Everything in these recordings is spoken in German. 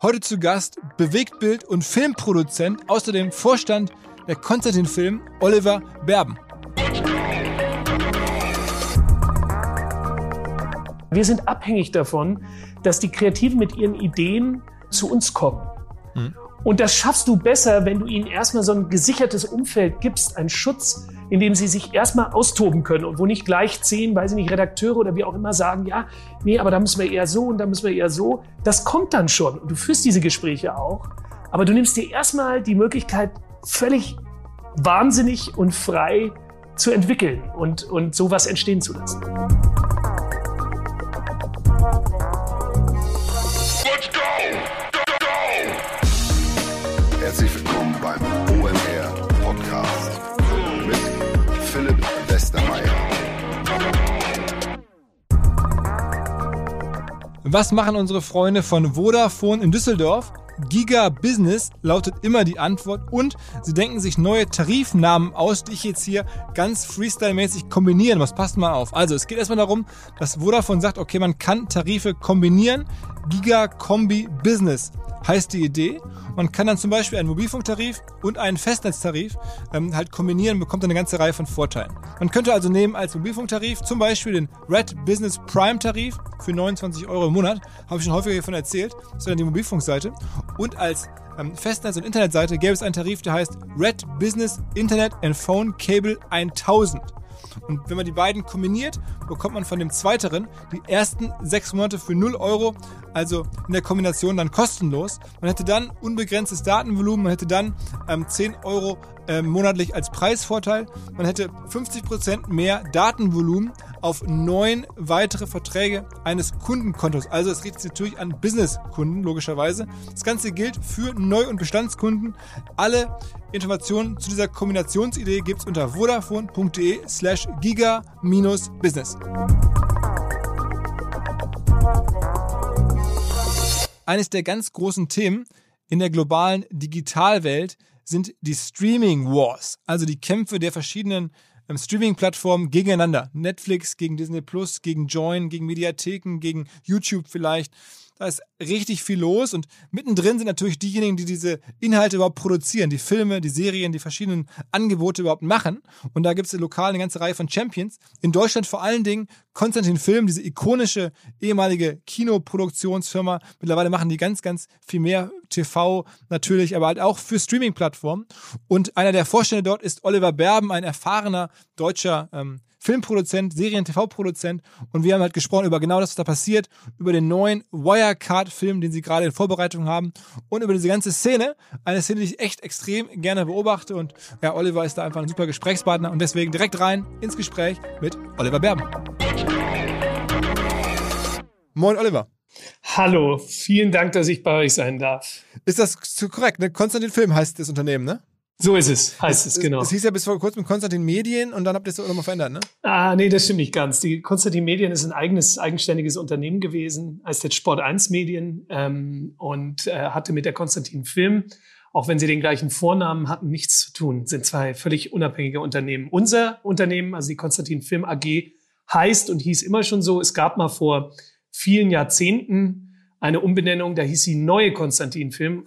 Heute zu Gast Bewegtbild- und Filmproduzent, außerdem Vorstand der Konstantin Film, Oliver Berben. Wir sind abhängig davon, dass die Kreativen mit ihren Ideen zu uns kommen. Mhm. Und das schaffst du besser, wenn du ihnen erstmal so ein gesichertes Umfeld gibst, einen Schutz, in dem sie sich erstmal austoben können und wo nicht gleich zehn, weiß ich nicht, Redakteure oder wie auch immer sagen, ja, nee, aber da müssen wir eher so und da müssen wir eher so. Das kommt dann schon und du führst diese Gespräche auch. Aber du nimmst dir erstmal die Möglichkeit, völlig wahnsinnig und frei zu entwickeln und, und sowas entstehen zu lassen. Was machen unsere Freunde von Vodafone in Düsseldorf? Giga Business lautet immer die Antwort und sie denken sich neue Tarifnamen aus, die ich jetzt hier ganz freestyle-mäßig kombinieren muss. Passt mal auf. Also es geht erstmal darum, dass Vodafone sagt, okay, man kann Tarife kombinieren. Giga Kombi Business heißt die Idee. Man kann dann zum Beispiel einen Mobilfunktarif und einen Festnetztarif ähm, halt kombinieren, bekommt eine ganze Reihe von Vorteilen. Man könnte also nehmen als Mobilfunktarif zum Beispiel den Red Business Prime Tarif für 29 Euro im Monat, habe ich schon häufiger davon erzählt, das wäre dann die Mobilfunkseite. Und als ähm, Festnetz- und Internetseite gäbe es einen Tarif, der heißt Red Business Internet and Phone Cable 1000. Und wenn man die beiden kombiniert, bekommt man von dem zweiteren die ersten sechs Monate für 0 Euro, also in der Kombination dann kostenlos. Man hätte dann unbegrenztes Datenvolumen, man hätte dann ähm, 10 Euro äh, monatlich als Preisvorteil, man hätte 50% mehr Datenvolumen auf neun weitere Verträge eines Kundenkontos. Also es sich natürlich an Businesskunden, logischerweise. Das Ganze gilt für Neu- und Bestandskunden. Alle Informationen zu dieser Kombinationsidee gibt es unter vodafone.de slash giga-business. Eines der ganz großen Themen in der globalen Digitalwelt sind die Streaming Wars, also die Kämpfe der verschiedenen ähm, Streaming-Plattformen gegeneinander. Netflix gegen Disney Plus, gegen Join, gegen Mediatheken, gegen YouTube vielleicht. Da ist richtig viel los und mittendrin sind natürlich diejenigen, die diese Inhalte überhaupt produzieren, die Filme, die Serien, die verschiedenen Angebote überhaupt machen. Und da gibt es lokal eine ganze Reihe von Champions. In Deutschland vor allen Dingen Konstantin Film, diese ikonische ehemalige Kinoproduktionsfirma. Mittlerweile machen die ganz, ganz viel mehr TV natürlich, aber halt auch für Streaming-Plattformen. Und einer der Vorstände dort ist Oliver Berben, ein erfahrener deutscher ähm, Filmproduzent, Serien-TV-Produzent und wir haben halt gesprochen über genau das, was da passiert, über den neuen Wirecard-Film, den sie gerade in Vorbereitung haben und über diese ganze Szene. Eine Szene, die ich echt extrem gerne beobachte und ja, Oliver ist da einfach ein super Gesprächspartner und deswegen direkt rein ins Gespräch mit Oliver Berben. Moin Oliver. Hallo, vielen Dank, dass ich bei euch sein darf. Ist das korrekt? Ne? Konstantin Film heißt das Unternehmen, ne? So ist es, heißt es, es genau. Es hieß ja bis vor kurzem Konstantin Medien und dann habt ihr es auch nochmal verändert, ne? Ah, nee, das stimmt nicht ganz. Die Konstantin Medien ist ein eigenes, eigenständiges Unternehmen gewesen, heißt jetzt Sport 1 Medien ähm, und äh, hatte mit der Konstantin Film, auch wenn sie den gleichen Vornamen hatten, nichts zu tun. Sind zwei völlig unabhängige Unternehmen. Unser Unternehmen, also die Konstantin Film AG, heißt und hieß immer schon so, es gab mal vor vielen Jahrzehnten eine Umbenennung, da hieß sie Neue Konstantin Film.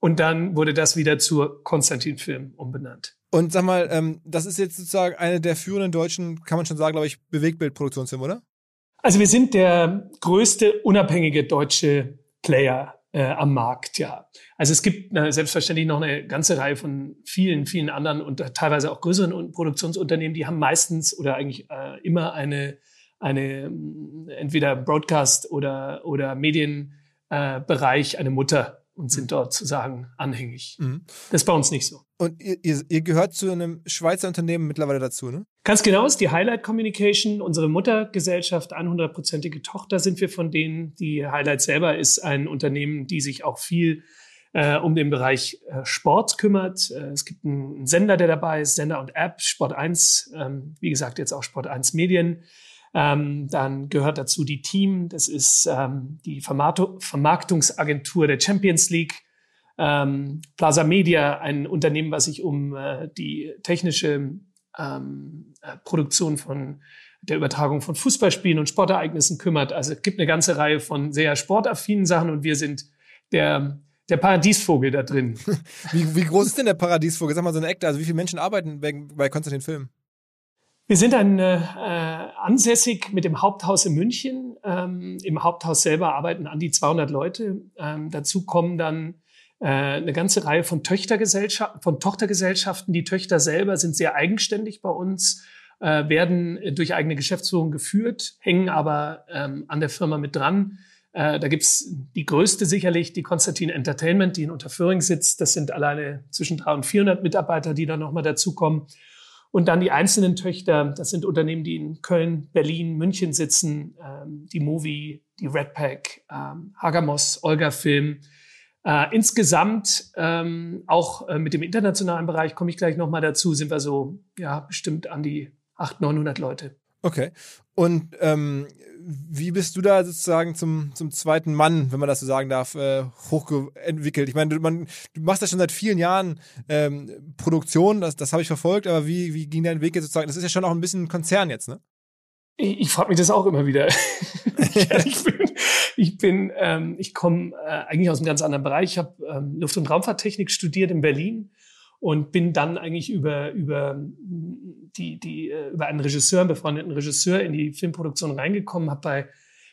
Und dann wurde das wieder zur Konstantin Film umbenannt. Und sag mal, ähm, das ist jetzt sozusagen eine der führenden deutschen, kann man schon sagen, glaube ich, Bewegtbildproduktionsfilme, oder? Also wir sind der größte unabhängige deutsche Player äh, am Markt, ja. Also es gibt äh, selbstverständlich noch eine ganze Reihe von vielen, vielen anderen und teilweise auch größeren Produktionsunternehmen, die haben meistens oder eigentlich äh, immer eine, eine entweder Broadcast oder, oder Medienbereich, äh, eine Mutter und sind mhm. dort sozusagen anhängig. Mhm. Das ist bei uns nicht so. Und ihr, ihr, ihr, gehört zu einem Schweizer Unternehmen mittlerweile dazu, ne? Ganz genau ist die Highlight Communication, unsere Muttergesellschaft, 100-prozentige Tochter sind wir von denen. Die Highlight selber ist ein Unternehmen, die sich auch viel äh, um den Bereich äh, Sport kümmert. Äh, es gibt einen Sender, der dabei ist, Sender und App, Sport 1, ähm, wie gesagt, jetzt auch Sport 1 Medien. Ähm, dann gehört dazu die Team, das ist ähm, die Vermarktungsagentur der Champions League. Ähm, Plaza Media, ein Unternehmen, was sich um äh, die technische ähm, äh, Produktion von der Übertragung von Fußballspielen und Sportereignissen kümmert. Also es gibt eine ganze Reihe von sehr sportaffinen Sachen und wir sind der, der Paradiesvogel da drin. wie, wie groß ist denn der Paradiesvogel? Sag mal so eine Ekte. Also wie viele Menschen arbeiten bei, bei Konstantin Film? Wir sind dann äh, ansässig mit dem Haupthaus in München. Ähm, Im Haupthaus selber arbeiten an die 200 Leute. Ähm, dazu kommen dann äh, eine ganze Reihe von Töchtergesellschaften, von Tochtergesellschaften. Die Töchter selber sind sehr eigenständig bei uns, äh, werden durch eigene Geschäftsführung geführt, hängen aber ähm, an der Firma mit dran. Äh, da gibt's die größte sicherlich, die Konstantin Entertainment, die in Unterföhring sitzt. Das sind alleine zwischen 300 und 400 Mitarbeiter, die da nochmal dazukommen. Und dann die einzelnen Töchter, das sind Unternehmen, die in Köln, Berlin, München sitzen, ähm, die Movie, die Redpack, ähm, Hagamos, Olga Film. Äh, insgesamt ähm, auch äh, mit dem internationalen Bereich komme ich gleich nochmal dazu, sind wir so ja bestimmt an die 800, 900 Leute. Okay. Und ähm, wie bist du da sozusagen zum, zum zweiten Mann, wenn man das so sagen darf, äh, hochentwickelt? Ich meine, du, man, du machst ja schon seit vielen Jahren ähm, Produktion, das, das habe ich verfolgt, aber wie, wie ging dein Weg jetzt sozusagen? Das ist ja schon auch ein bisschen ein Konzern jetzt, ne? Ich, ich frage mich das auch immer wieder. ich bin, ich, bin ähm, ich komme äh, eigentlich aus einem ganz anderen Bereich. Ich habe ähm, Luft- und Raumfahrttechnik studiert in Berlin und bin dann eigentlich über über die die äh, über einen Regisseur, einen befreundeten Regisseur in die Filmproduktion reingekommen, habe bei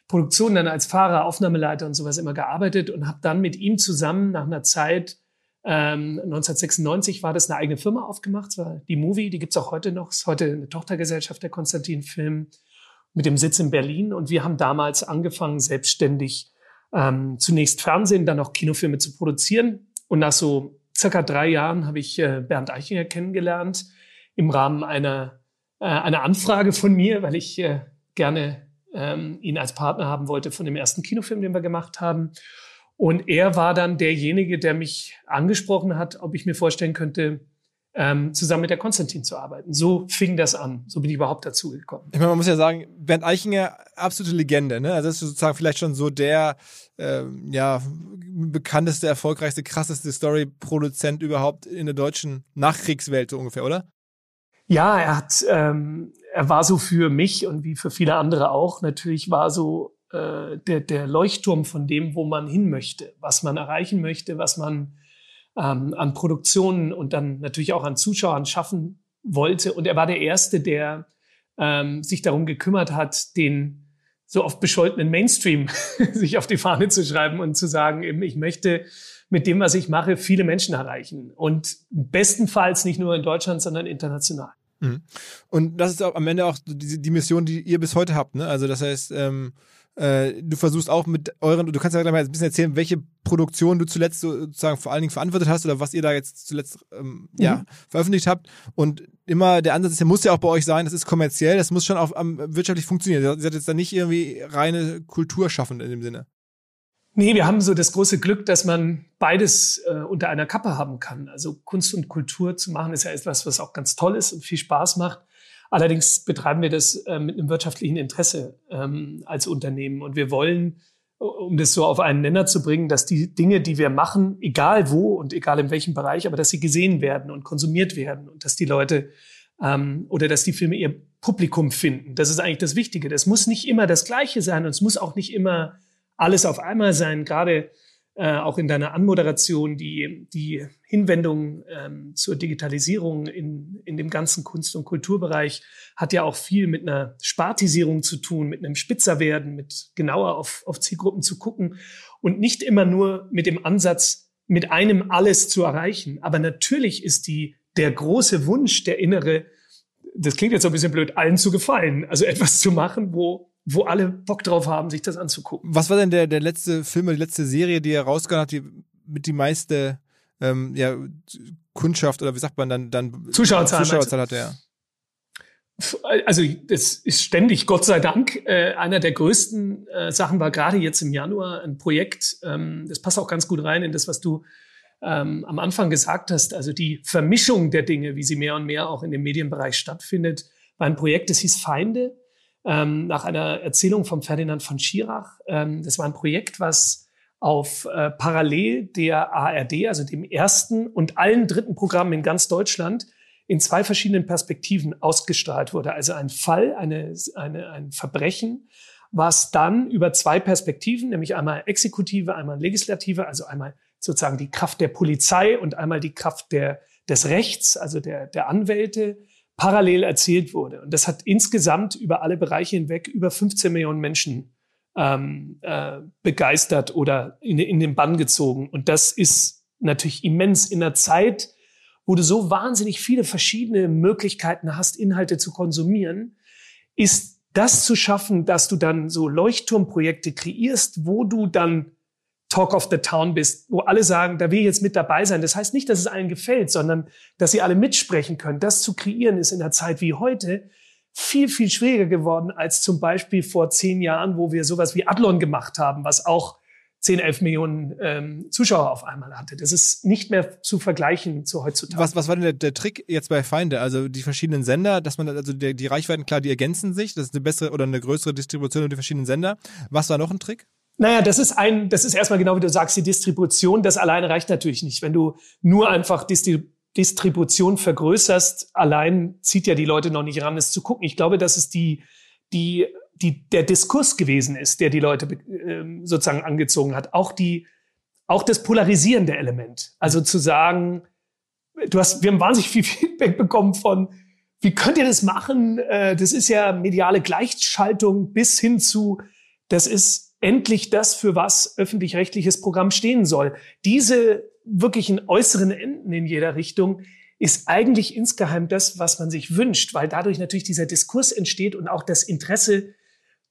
Produktionen dann als Fahrer, Aufnahmeleiter und sowas immer gearbeitet und habe dann mit ihm zusammen nach einer Zeit ähm, 1996 war das eine eigene Firma aufgemacht, das war die Movie, die gibt's auch heute noch, ist heute eine Tochtergesellschaft der Konstantin Film mit dem Sitz in Berlin und wir haben damals angefangen selbstständig ähm, zunächst Fernsehen, dann auch Kinofilme zu produzieren und nach so circa drei Jahren habe ich äh, Bernd Eichinger kennengelernt im Rahmen einer, äh, einer Anfrage von mir, weil ich äh, gerne ähm, ihn als Partner haben wollte von dem ersten Kinofilm, den wir gemacht haben. Und er war dann derjenige, der mich angesprochen hat, ob ich mir vorstellen könnte, ähm, zusammen mit der Konstantin zu arbeiten. So fing das an. So bin ich überhaupt dazu gekommen. Ich meine, man muss ja sagen, Bernd Eichinger, absolute Legende. Ne? Also das ist sozusagen vielleicht schon so der ähm, ja, bekannteste, erfolgreichste, krasseste Story-Produzent überhaupt in der deutschen Nachkriegswelt, so ungefähr, oder? Ja, er hat, ähm, er war so für mich und wie für viele andere auch, natürlich war so äh, der, der Leuchtturm von dem, wo man hin möchte, was man erreichen möchte, was man ähm, an Produktionen und dann natürlich auch an Zuschauern schaffen wollte. Und er war der Erste, der ähm, sich darum gekümmert hat, den so oft bescholtenen Mainstream sich auf die Fahne zu schreiben und zu sagen, eben, ich möchte mit dem, was ich mache, viele Menschen erreichen. Und bestenfalls nicht nur in Deutschland, sondern international. Mhm. Und das ist am Ende auch die, die Mission, die ihr bis heute habt. Ne? Also das heißt, ähm, äh, du versuchst auch mit euren, du kannst ja gleich mal ein bisschen erzählen, welche Produktion du zuletzt sozusagen vor allen Dingen verantwortet hast oder was ihr da jetzt zuletzt ähm, mhm. ja, veröffentlicht habt. Und immer der Ansatz ist, der muss ja auch bei euch sein, das ist kommerziell, das muss schon auch um, wirtschaftlich funktionieren. Ihr seid jetzt da nicht irgendwie reine Kultur schaffen in dem Sinne. Nee, wir haben so das große Glück, dass man beides äh, unter einer Kappe haben kann. Also Kunst und Kultur zu machen, ist ja etwas, was auch ganz toll ist und viel Spaß macht. Allerdings betreiben wir das äh, mit einem wirtschaftlichen Interesse ähm, als Unternehmen. Und wir wollen, um das so auf einen Nenner zu bringen, dass die Dinge, die wir machen, egal wo und egal in welchem Bereich, aber dass sie gesehen werden und konsumiert werden und dass die Leute ähm, oder dass die Filme ihr Publikum finden. Das ist eigentlich das Wichtige. Das muss nicht immer das Gleiche sein und es muss auch nicht immer alles auf einmal sein. Gerade äh, auch in deiner Anmoderation die, die Hinwendung ähm, zur Digitalisierung in, in dem ganzen Kunst- und Kulturbereich hat ja auch viel mit einer Spartisierung zu tun, mit einem Spitzerwerden, mit genauer auf, auf Zielgruppen zu gucken und nicht immer nur mit dem Ansatz, mit einem alles zu erreichen. Aber natürlich ist die, der große Wunsch, der innere, das klingt jetzt ein bisschen blöd, allen zu gefallen. Also etwas zu machen, wo wo alle Bock drauf haben, sich das anzugucken. Was war denn der, der letzte Film die letzte Serie, die er rausgehauen hat, die mit die meiste ähm, ja, Kundschaft oder wie sagt man dann, dann Zuschauerzahl, Zuschauerzahl hat er? Also das ist ständig, Gott sei Dank. Äh, einer der größten äh, Sachen war gerade jetzt im Januar ein Projekt, ähm, das passt auch ganz gut rein in das, was du ähm, am Anfang gesagt hast. Also die Vermischung der Dinge, wie sie mehr und mehr auch in dem Medienbereich stattfindet, war ein Projekt, das hieß Feinde ähm, nach einer Erzählung von Ferdinand von Schirach. Ähm, das war ein Projekt, was auf äh, parallel der ARD, also dem ersten und allen dritten Programmen in ganz Deutschland, in zwei verschiedenen Perspektiven ausgestrahlt wurde. Also ein Fall, eine, eine, ein Verbrechen was dann über zwei Perspektiven, nämlich einmal Exekutive, einmal Legislative, also einmal sozusagen die Kraft der Polizei und einmal die Kraft der, des Rechts, also der, der Anwälte, parallel erzählt wurde. Und das hat insgesamt über alle Bereiche hinweg über 15 Millionen Menschen ähm, äh, begeistert oder in, in den Bann gezogen. Und das ist natürlich immens in der Zeit, wo du so wahnsinnig viele verschiedene Möglichkeiten hast, Inhalte zu konsumieren, ist das zu schaffen, dass du dann so Leuchtturmprojekte kreierst, wo du dann Talk of the Town bist, wo alle sagen, da will ich jetzt mit dabei sein. Das heißt nicht, dass es allen gefällt, sondern dass sie alle mitsprechen können. Das zu kreieren ist in einer Zeit wie heute viel, viel schwieriger geworden als zum Beispiel vor zehn Jahren, wo wir sowas wie Adlon gemacht haben, was auch 10, 11 Millionen ähm, Zuschauer auf einmal hatte. Das ist nicht mehr zu vergleichen zu heutzutage. Was, was war denn der, der Trick jetzt bei Feinde? Also die verschiedenen Sender, dass man, also die, die Reichweiten, klar, die ergänzen sich, das ist eine bessere oder eine größere Distribution über die verschiedenen Sender. Was war noch ein Trick? Naja, das ist ein, das ist erstmal genau wie du sagst, die Distribution. Das alleine reicht natürlich nicht. Wenn du nur einfach Distri Distribution vergrößerst, allein zieht ja die Leute noch nicht ran, es zu gucken. Ich glaube, dass es die, die, die, der Diskurs gewesen ist, der die Leute äh, sozusagen angezogen hat. Auch die, auch das polarisierende Element. Also zu sagen, du hast, wir haben wahnsinnig viel Feedback bekommen von, wie könnt ihr das machen? Äh, das ist ja mediale Gleichschaltung bis hin zu, das ist endlich das, für was öffentlich-rechtliches Programm stehen soll. Diese wirklichen äußeren Enden in jeder Richtung ist eigentlich insgeheim das, was man sich wünscht, weil dadurch natürlich dieser Diskurs entsteht und auch das Interesse,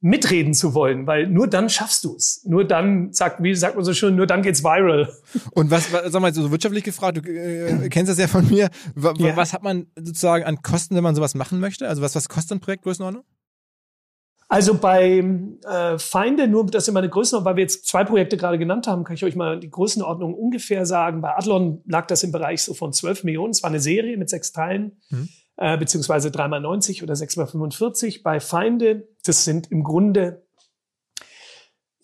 mitreden zu wollen, weil nur dann schaffst du es. Nur dann, sagt, wie sagt man so schön, nur dann geht's viral. Und was, was sag mal, so wirtschaftlich gefragt, du äh, kennst das ja von mir, was, ja. was hat man sozusagen an Kosten, wenn man sowas machen möchte? Also was, was kostet ein Projekt Größenordnung? Also bei äh, Feinde, nur das ist meine Größenordnung, weil wir jetzt zwei Projekte gerade genannt haben, kann ich euch mal die Größenordnung ungefähr sagen. Bei Adlon lag das im Bereich so von 12 Millionen. Es war eine Serie mit sechs Teilen, mhm. äh, beziehungsweise 3x90 oder 6x45. Bei Feinde, das sind im Grunde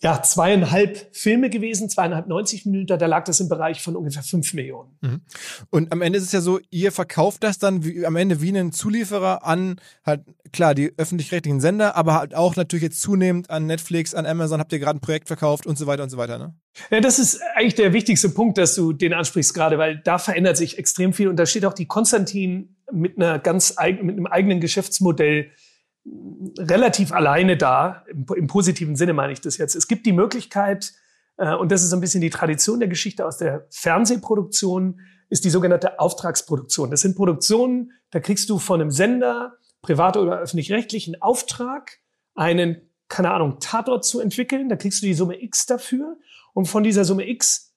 ja, zweieinhalb Filme gewesen, zweieinhalb 90 Minuten, da lag das im Bereich von ungefähr fünf Millionen. Mhm. Und am Ende ist es ja so, ihr verkauft das dann wie, am Ende wie einen Zulieferer an halt, klar, die öffentlich-rechtlichen Sender, aber halt auch natürlich jetzt zunehmend an Netflix, an Amazon, habt ihr gerade ein Projekt verkauft und so weiter und so weiter, ne? Ja, das ist eigentlich der wichtigste Punkt, dass du den ansprichst gerade, weil da verändert sich extrem viel und da steht auch die Konstantin mit einer ganz mit einem eigenen Geschäftsmodell relativ alleine da. Im, Im, positiven Sinne meine ich das jetzt. Es gibt die Möglichkeit, äh, und das ist ein bisschen die Tradition der Geschichte aus der Fernsehproduktion, ist die sogenannte Auftragsproduktion. Das sind Produktionen, da kriegst du von einem Sender, privat oder öffentlich-rechtlich, einen Auftrag, einen, keine Ahnung, Tatort zu entwickeln. Da kriegst du die Summe X dafür. Und von dieser Summe X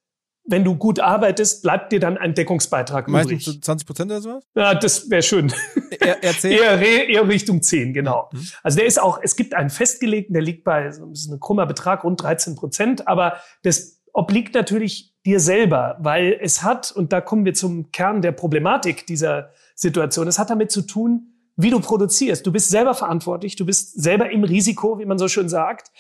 wenn du gut arbeitest, bleibt dir dann ein Deckungsbeitrag Meistens übrig. 20 Prozent oder sowas? Ja, das wäre schön. Er, er eher, eher Richtung 10, genau. Mhm. Also der ist auch, es gibt einen festgelegten, der liegt bei, das ist ein krummer Betrag, rund 13 Prozent, aber das obliegt natürlich dir selber, weil es hat, und da kommen wir zum Kern der Problematik dieser Situation, es hat damit zu tun, wie du produzierst. Du bist selber verantwortlich, du bist selber im Risiko, wie man so schön sagt.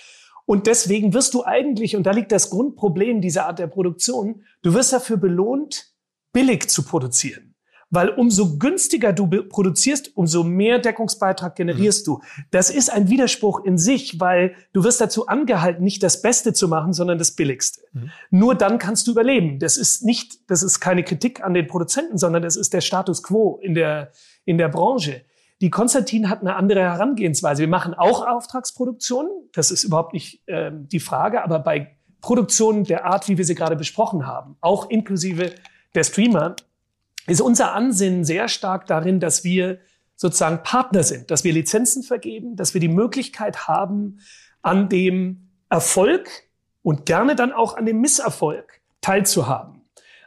Und deswegen wirst du eigentlich, und da liegt das Grundproblem dieser Art der Produktion, du wirst dafür belohnt, billig zu produzieren. Weil umso günstiger du produzierst, umso mehr Deckungsbeitrag generierst mhm. du. Das ist ein Widerspruch in sich, weil du wirst dazu angehalten, nicht das Beste zu machen, sondern das Billigste. Mhm. Nur dann kannst du überleben. Das ist nicht, das ist keine Kritik an den Produzenten, sondern das ist der Status quo in der, in der Branche. Die Konstantin hat eine andere Herangehensweise. Wir machen auch Auftragsproduktionen, das ist überhaupt nicht äh, die Frage, aber bei Produktionen der Art, wie wir sie gerade besprochen haben, auch inklusive der Streamer, ist unser Ansinnen sehr stark darin, dass wir sozusagen Partner sind, dass wir Lizenzen vergeben, dass wir die Möglichkeit haben, an dem Erfolg und gerne dann auch an dem Misserfolg teilzuhaben.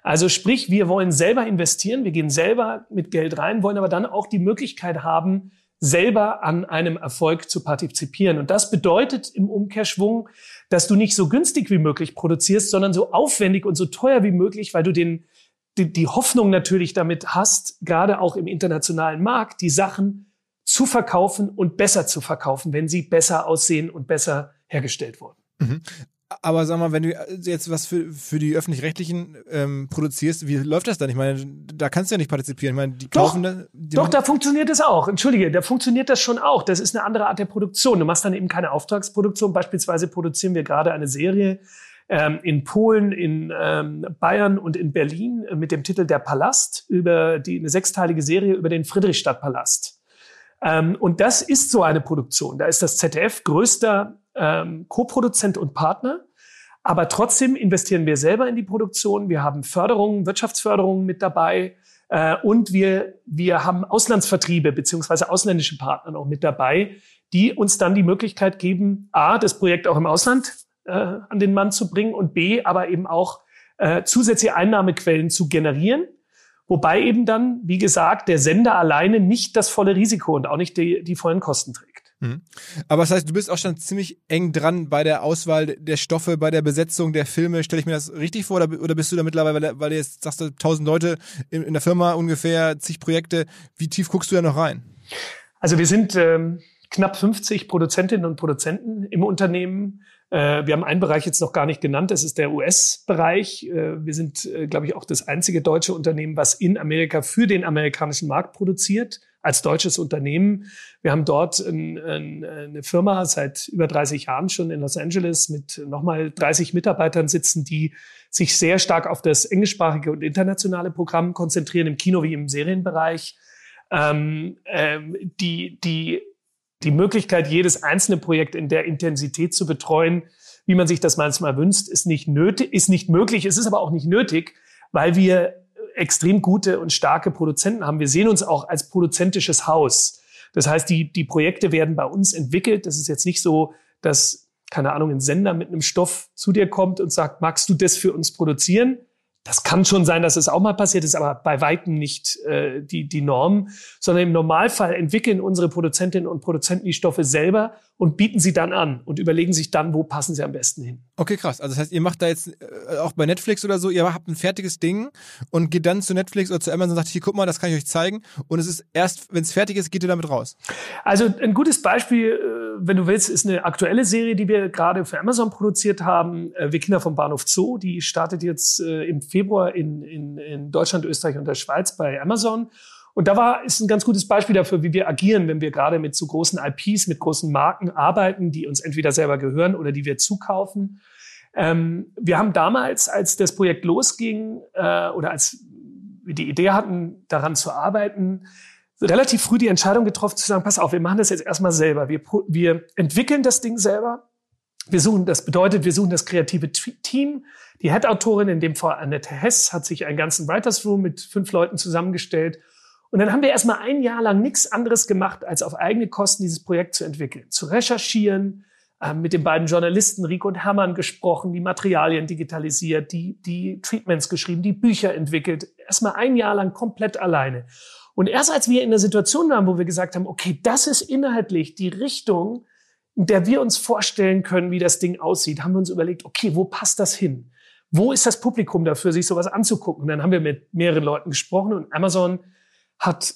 Also sprich, wir wollen selber investieren, wir gehen selber mit Geld rein, wollen aber dann auch die Möglichkeit haben, selber an einem Erfolg zu partizipieren. Und das bedeutet im Umkehrschwung, dass du nicht so günstig wie möglich produzierst, sondern so aufwendig und so teuer wie möglich, weil du den, die, die Hoffnung natürlich damit hast, gerade auch im internationalen Markt, die Sachen zu verkaufen und besser zu verkaufen, wenn sie besser aussehen und besser hergestellt wurden. Aber sag mal, wenn du jetzt was für, für die Öffentlich-Rechtlichen ähm, produzierst, wie läuft das dann? Ich meine, da kannst du ja nicht partizipieren. Ich meine, die doch, kaufen da, die Doch, da funktioniert das auch. Entschuldige, da funktioniert das schon auch. Das ist eine andere Art der Produktion. Du machst dann eben keine Auftragsproduktion. Beispielsweise produzieren wir gerade eine Serie ähm, in Polen, in ähm, Bayern und in Berlin mit dem Titel Der Palast über die eine sechsteilige Serie über den Friedrichstadtpalast. Ähm, und das ist so eine Produktion. Da ist das ZDF größter ähm, Co-Produzent und Partner. Aber trotzdem investieren wir selber in die Produktion. Wir haben Förderungen, Wirtschaftsförderungen mit dabei. Äh, und wir, wir haben Auslandsvertriebe beziehungsweise ausländische Partner noch mit dabei, die uns dann die Möglichkeit geben, A, das Projekt auch im Ausland äh, an den Mann zu bringen und B, aber eben auch äh, zusätzliche Einnahmequellen zu generieren. Wobei eben dann, wie gesagt, der Sender alleine nicht das volle Risiko und auch nicht die, die vollen Kosten trägt. Mhm. Aber das heißt, du bist auch schon ziemlich eng dran bei der Auswahl der Stoffe, bei der Besetzung der Filme. Stelle ich mir das richtig vor oder, oder bist du da mittlerweile, weil du jetzt sagst, du tausend Leute in, in, der Firma ungefähr, zig Projekte. Wie tief guckst du da noch rein? Also wir sind ähm, knapp 50 Produzentinnen und Produzenten im Unternehmen. Äh, wir haben einen Bereich jetzt noch gar nicht genannt, das ist der US-Bereich. Äh, wir sind, äh, glaube ich, auch das einzige deutsche Unternehmen, was in Amerika für den amerikanischen Markt produziert, als deutsches Unternehmen. Wir haben dort ein, ein, eine Firma seit über 30 Jahren schon in Los Angeles mit nochmal 30 Mitarbeitern sitzen, die sich sehr stark auf das englischsprachige und internationale Programm konzentrieren, im Kino wie im Serienbereich. Ähm, ähm, die, die die Möglichkeit, jedes einzelne Projekt in der Intensität zu betreuen, wie man sich das manchmal wünscht, ist nicht nötig, ist nicht möglich. Es ist aber auch nicht nötig, weil wir extrem gute und starke Produzenten haben. Wir sehen uns auch als produzentisches Haus. Das heißt, die, die Projekte werden bei uns entwickelt. Das ist jetzt nicht so, dass, keine Ahnung, ein Sender mit einem Stoff zu dir kommt und sagt, magst du das für uns produzieren? Das kann schon sein, dass es auch mal passiert ist, aber bei weitem nicht äh, die, die Norm, sondern im Normalfall entwickeln unsere Produzentinnen und Produzenten die Stoffe selber und bieten sie dann an und überlegen sich dann, wo passen sie am besten hin. Okay, krass. Also das heißt, ihr macht da jetzt äh, auch bei Netflix oder so, ihr habt ein fertiges Ding und geht dann zu Netflix oder zu Amazon und sagt, hier, guck mal, das kann ich euch zeigen. Und es ist erst, wenn es fertig ist, geht ihr damit raus. Also ein gutes Beispiel, äh, wenn du willst, ist eine aktuelle Serie, die wir gerade für Amazon produziert haben. Äh, wir Kinder vom Bahnhof Zoo, die startet jetzt im Februar in, in, in Deutschland, Österreich und der Schweiz bei Amazon. Und da war, ist ein ganz gutes Beispiel dafür, wie wir agieren, wenn wir gerade mit so großen IPs, mit großen Marken arbeiten, die uns entweder selber gehören oder die wir zukaufen. Ähm, wir haben damals, als das Projekt losging äh, oder als wir die Idee hatten, daran zu arbeiten, relativ früh die Entscheidung getroffen zu sagen, pass auf, wir machen das jetzt erstmal selber. Wir, wir entwickeln das Ding selber. Wir suchen, das bedeutet, wir suchen das kreative Team. Die Head-Autorin, in dem Fall Annette Hess, hat sich einen ganzen Writers Room mit fünf Leuten zusammengestellt. Und dann haben wir erstmal ein Jahr lang nichts anderes gemacht, als auf eigene Kosten dieses Projekt zu entwickeln, zu recherchieren, äh, mit den beiden Journalisten Rico und Hermann gesprochen, die Materialien digitalisiert, die, die Treatments geschrieben, die Bücher entwickelt. Erstmal ein Jahr lang komplett alleine. Und erst als wir in der Situation waren, wo wir gesagt haben, okay, das ist inhaltlich die Richtung, in der wir uns vorstellen können, wie das Ding aussieht, haben wir uns überlegt, okay, wo passt das hin? Wo ist das Publikum dafür, sich sowas anzugucken? Und dann haben wir mit mehreren Leuten gesprochen und Amazon hat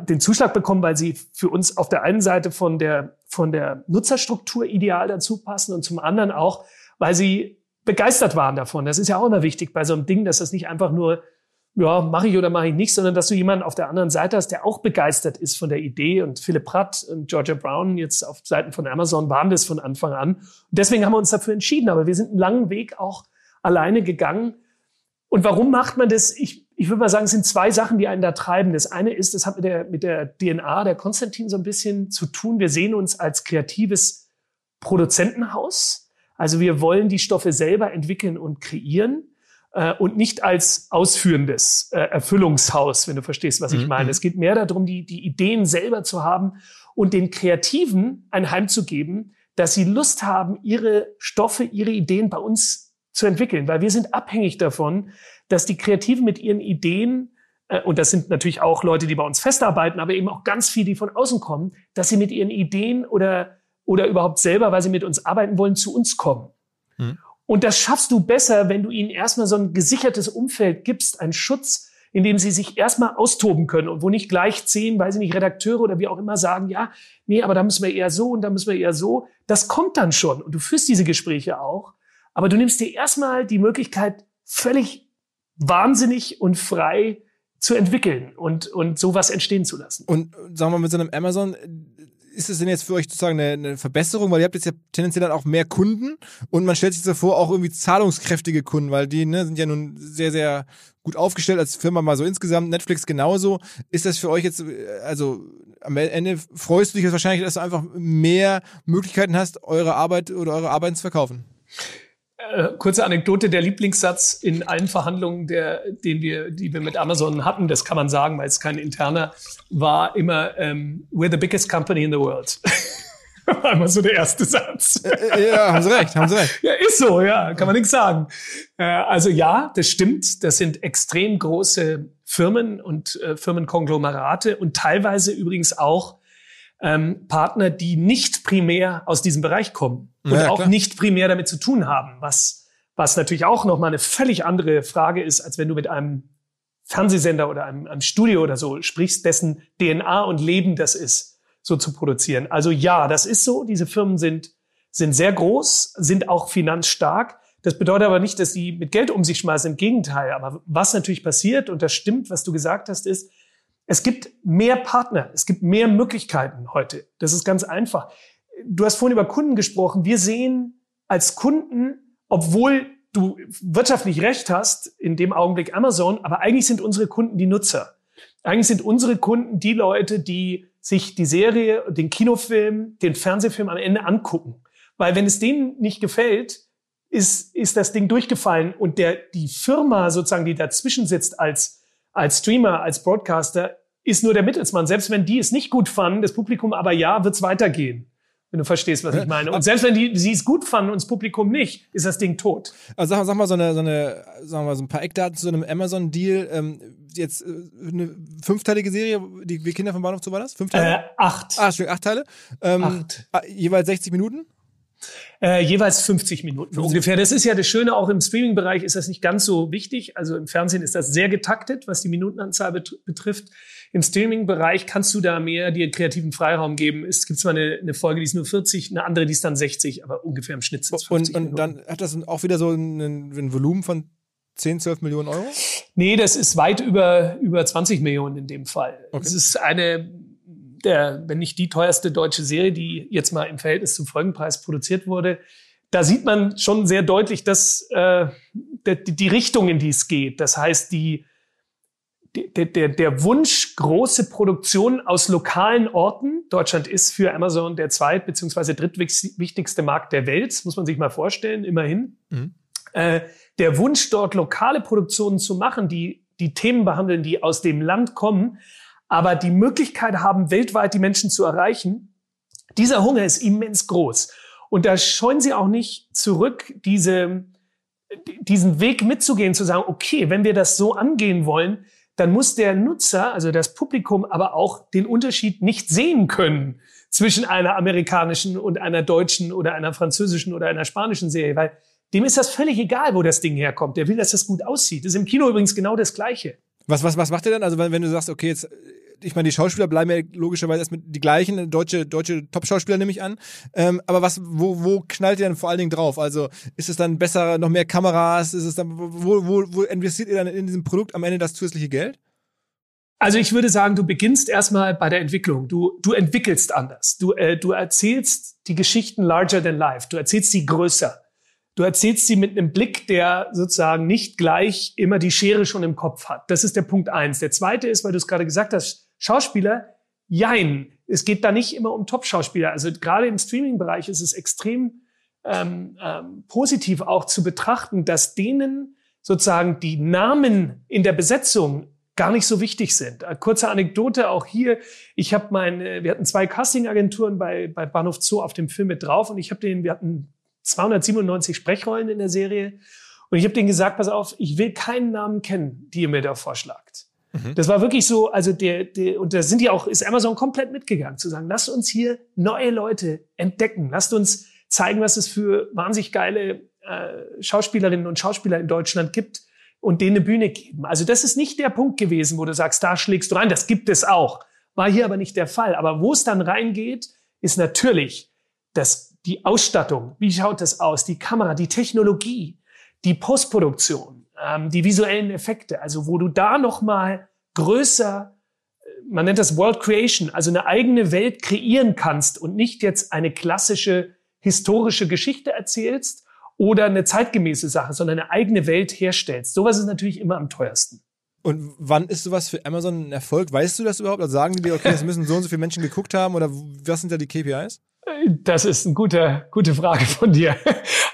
den Zuschlag bekommen, weil sie für uns auf der einen Seite von der, von der Nutzerstruktur ideal dazu passen und zum anderen auch, weil sie begeistert waren davon. Das ist ja auch immer wichtig bei so einem Ding, dass das nicht einfach nur ja, mache ich oder mache ich nicht, sondern dass du jemanden auf der anderen Seite hast, der auch begeistert ist von der Idee. Und Philipp Pratt und Georgia Brown jetzt auf Seiten von Amazon waren das von Anfang an. Und deswegen haben wir uns dafür entschieden. Aber wir sind einen langen Weg auch alleine gegangen. Und warum macht man das? Ich, ich würde mal sagen, es sind zwei Sachen, die einen da treiben. Das eine ist, das hat mit der, mit der DNA der Konstantin so ein bisschen zu tun. Wir sehen uns als kreatives Produzentenhaus. Also wir wollen die Stoffe selber entwickeln und kreieren äh, und nicht als ausführendes äh, Erfüllungshaus, wenn du verstehst, was ich mhm. meine. Es geht mehr darum, die, die Ideen selber zu haben und den Kreativen ein Heim zu geben, dass sie Lust haben, ihre Stoffe, ihre Ideen bei uns zu entwickeln, weil wir sind abhängig davon, dass die Kreativen mit ihren Ideen äh, und das sind natürlich auch Leute, die bei uns festarbeiten, aber eben auch ganz viele, die von außen kommen, dass sie mit ihren Ideen oder, oder überhaupt selber, weil sie mit uns arbeiten wollen, zu uns kommen. Mhm. Und das schaffst du besser, wenn du ihnen erstmal so ein gesichertes Umfeld gibst, einen Schutz, in dem sie sich erstmal austoben können und wo nicht gleich zehn, weiß ich nicht, Redakteure oder wie auch immer sagen, ja, nee, aber da müssen wir eher so und da müssen wir eher so. Das kommt dann schon und du führst diese Gespräche auch. Aber du nimmst dir erstmal die Möglichkeit, völlig wahnsinnig und frei zu entwickeln und, und sowas entstehen zu lassen. Und sagen wir mal, mit so einem Amazon, ist es denn jetzt für euch sozusagen eine, eine, Verbesserung, weil ihr habt jetzt ja tendenziell dann auch mehr Kunden und man stellt sich davor auch irgendwie zahlungskräftige Kunden, weil die ne, sind ja nun sehr, sehr gut aufgestellt als Firma mal so insgesamt, Netflix genauso. Ist das für euch jetzt, also am Ende freust du dich jetzt wahrscheinlich, dass du einfach mehr Möglichkeiten hast, eure Arbeit oder eure Arbeiten zu verkaufen? Äh, kurze Anekdote, der Lieblingssatz in allen Verhandlungen, der, den wir, die wir mit Amazon hatten, das kann man sagen, weil es kein interner, war immer, ähm, we're the biggest company in the world. war immer so der erste Satz. Äh, äh, ja, haben Sie recht, haben Sie recht. Ja, ist so, ja, kann man nichts sagen. Äh, also ja, das stimmt. Das sind extrem große Firmen und äh, Firmenkonglomerate und teilweise übrigens auch ähm, Partner, die nicht primär aus diesem Bereich kommen und ja, auch nicht primär damit zu tun haben, was, was natürlich auch nochmal eine völlig andere Frage ist, als wenn du mit einem Fernsehsender oder einem, einem Studio oder so sprichst, dessen DNA und Leben das ist, so zu produzieren. Also ja, das ist so. Diese Firmen sind, sind sehr groß, sind auch finanzstark. Das bedeutet aber nicht, dass sie mit Geld um sich schmeißen. Im Gegenteil. Aber was natürlich passiert, und das stimmt, was du gesagt hast, ist, es gibt mehr Partner, es gibt mehr Möglichkeiten heute. Das ist ganz einfach. Du hast vorhin über Kunden gesprochen. Wir sehen als Kunden, obwohl du wirtschaftlich recht hast, in dem Augenblick Amazon, aber eigentlich sind unsere Kunden die Nutzer. Eigentlich sind unsere Kunden die Leute, die sich die Serie, den Kinofilm, den Fernsehfilm am Ende angucken. Weil wenn es denen nicht gefällt, ist, ist das Ding durchgefallen und der, die Firma sozusagen, die dazwischen sitzt als als Streamer, als Broadcaster ist nur der Mittelsmann. Selbst wenn die es nicht gut fanden, das Publikum aber ja, wird es weitergehen. Wenn du verstehst, was ich meine. Und selbst wenn die, sie es gut fanden und das Publikum nicht, ist das Ding tot. Also sag, sag mal so eine, so eine, sagen wir so ein paar Eckdaten zu einem Amazon-Deal. Ähm, jetzt äh, eine fünfteilige Serie, die wir Kinder vom Bahnhof, so war das? Fünf Teile? Äh, acht. Ah, Entschuldigung, acht Teile. Ähm, acht. Ah, jeweils 60 Minuten? Äh, jeweils 50 Minuten 50. ungefähr. Das ist ja das Schöne, auch im Streaming-Bereich ist das nicht ganz so wichtig. Also im Fernsehen ist das sehr getaktet, was die Minutenanzahl bet betrifft. Im Streaming-Bereich kannst du da mehr dir kreativen Freiraum geben. Es gibt zwar eine, eine, Folge, die ist nur 40, eine andere, die ist dann 60, aber ungefähr im Schnitt sind es 50 Und, und dann hat das auch wieder so ein, ein Volumen von 10, 12 Millionen Euro? Nee, das ist weit über, über 20 Millionen in dem Fall. Okay. Es ist eine der, wenn nicht die teuerste deutsche Serie, die jetzt mal im Verhältnis zum Folgenpreis produziert wurde. Da sieht man schon sehr deutlich, dass äh, der, die Richtung, in die es geht. Das heißt, die, der, der, der Wunsch, große Produktionen aus lokalen Orten. Deutschland ist für Amazon der zweit- bzw. drittwichtigste Markt der Welt. Muss man sich mal vorstellen, immerhin. Mhm. Äh, der Wunsch, dort lokale Produktionen zu machen, die die Themen behandeln, die aus dem Land kommen, aber die Möglichkeit haben, weltweit die Menschen zu erreichen, dieser Hunger ist immens groß. Und da scheuen sie auch nicht zurück, diese, diesen Weg mitzugehen, zu sagen, okay, wenn wir das so angehen wollen, dann muss der Nutzer, also das Publikum, aber auch den Unterschied nicht sehen können zwischen einer amerikanischen und einer deutschen oder einer französischen oder einer spanischen Serie, weil dem ist das völlig egal, wo das Ding herkommt. Der will, dass das gut aussieht. Das ist im Kino übrigens genau das Gleiche. Was, was, was macht ihr dann? Also wenn, wenn du sagst, okay, jetzt, ich meine, die Schauspieler bleiben ja logischerweise erstmal die gleichen, deutsche, deutsche Top-Schauspieler nehme ich an. Ähm, aber was, wo, wo knallt ihr dann vor allen Dingen drauf? Also ist es dann besser, noch mehr Kameras? Ist es dann, wo, wo, wo investiert ihr dann in diesem Produkt am Ende das zusätzliche Geld? Also ich würde sagen, du beginnst erstmal bei der Entwicklung. Du, du entwickelst anders. Du, äh, du erzählst die Geschichten larger than life. Du erzählst sie größer. Du erzählst sie mit einem Blick, der sozusagen nicht gleich immer die Schere schon im Kopf hat. Das ist der Punkt eins. Der zweite ist, weil du es gerade gesagt hast, Schauspieler, jein. Es geht da nicht immer um Top-Schauspieler. Also gerade im Streaming-Bereich ist es extrem ähm, ähm, positiv auch zu betrachten, dass denen sozusagen die Namen in der Besetzung gar nicht so wichtig sind. Eine kurze Anekdote auch hier. Ich habe meine, wir hatten zwei Casting-Agenturen bei, bei Bahnhof Zoo auf dem Film mit drauf und ich habe den, wir hatten 297 Sprechrollen in der Serie. Und ich habe denen gesagt, pass auf, ich will keinen Namen kennen, die ihr mir da vorschlagt. Mhm. Das war wirklich so, also der, der, und da sind die auch, ist Amazon komplett mitgegangen, zu sagen, lasst uns hier neue Leute entdecken, lasst uns zeigen, was es für wahnsinnig geile äh, Schauspielerinnen und Schauspieler in Deutschland gibt, und denen eine Bühne geben. Also das ist nicht der Punkt gewesen, wo du sagst, da schlägst du rein. Das gibt es auch. War hier aber nicht der Fall. Aber wo es dann reingeht, ist natürlich das, die Ausstattung. Wie schaut das aus? Die Kamera, die Technologie, die Postproduktion, ähm, die visuellen Effekte. Also wo du da noch mal größer man nennt das World Creation, also eine eigene Welt kreieren kannst und nicht jetzt eine klassische historische Geschichte erzählst oder eine zeitgemäße Sache, sondern eine eigene Welt herstellst. Sowas ist natürlich immer am teuersten. Und wann ist sowas für Amazon ein Erfolg? Weißt du das überhaupt? Oder sagen die dir, okay, es müssen so und so viele Menschen geguckt haben? Oder was sind da die KPIs? Das ist eine gute, gute Frage von dir.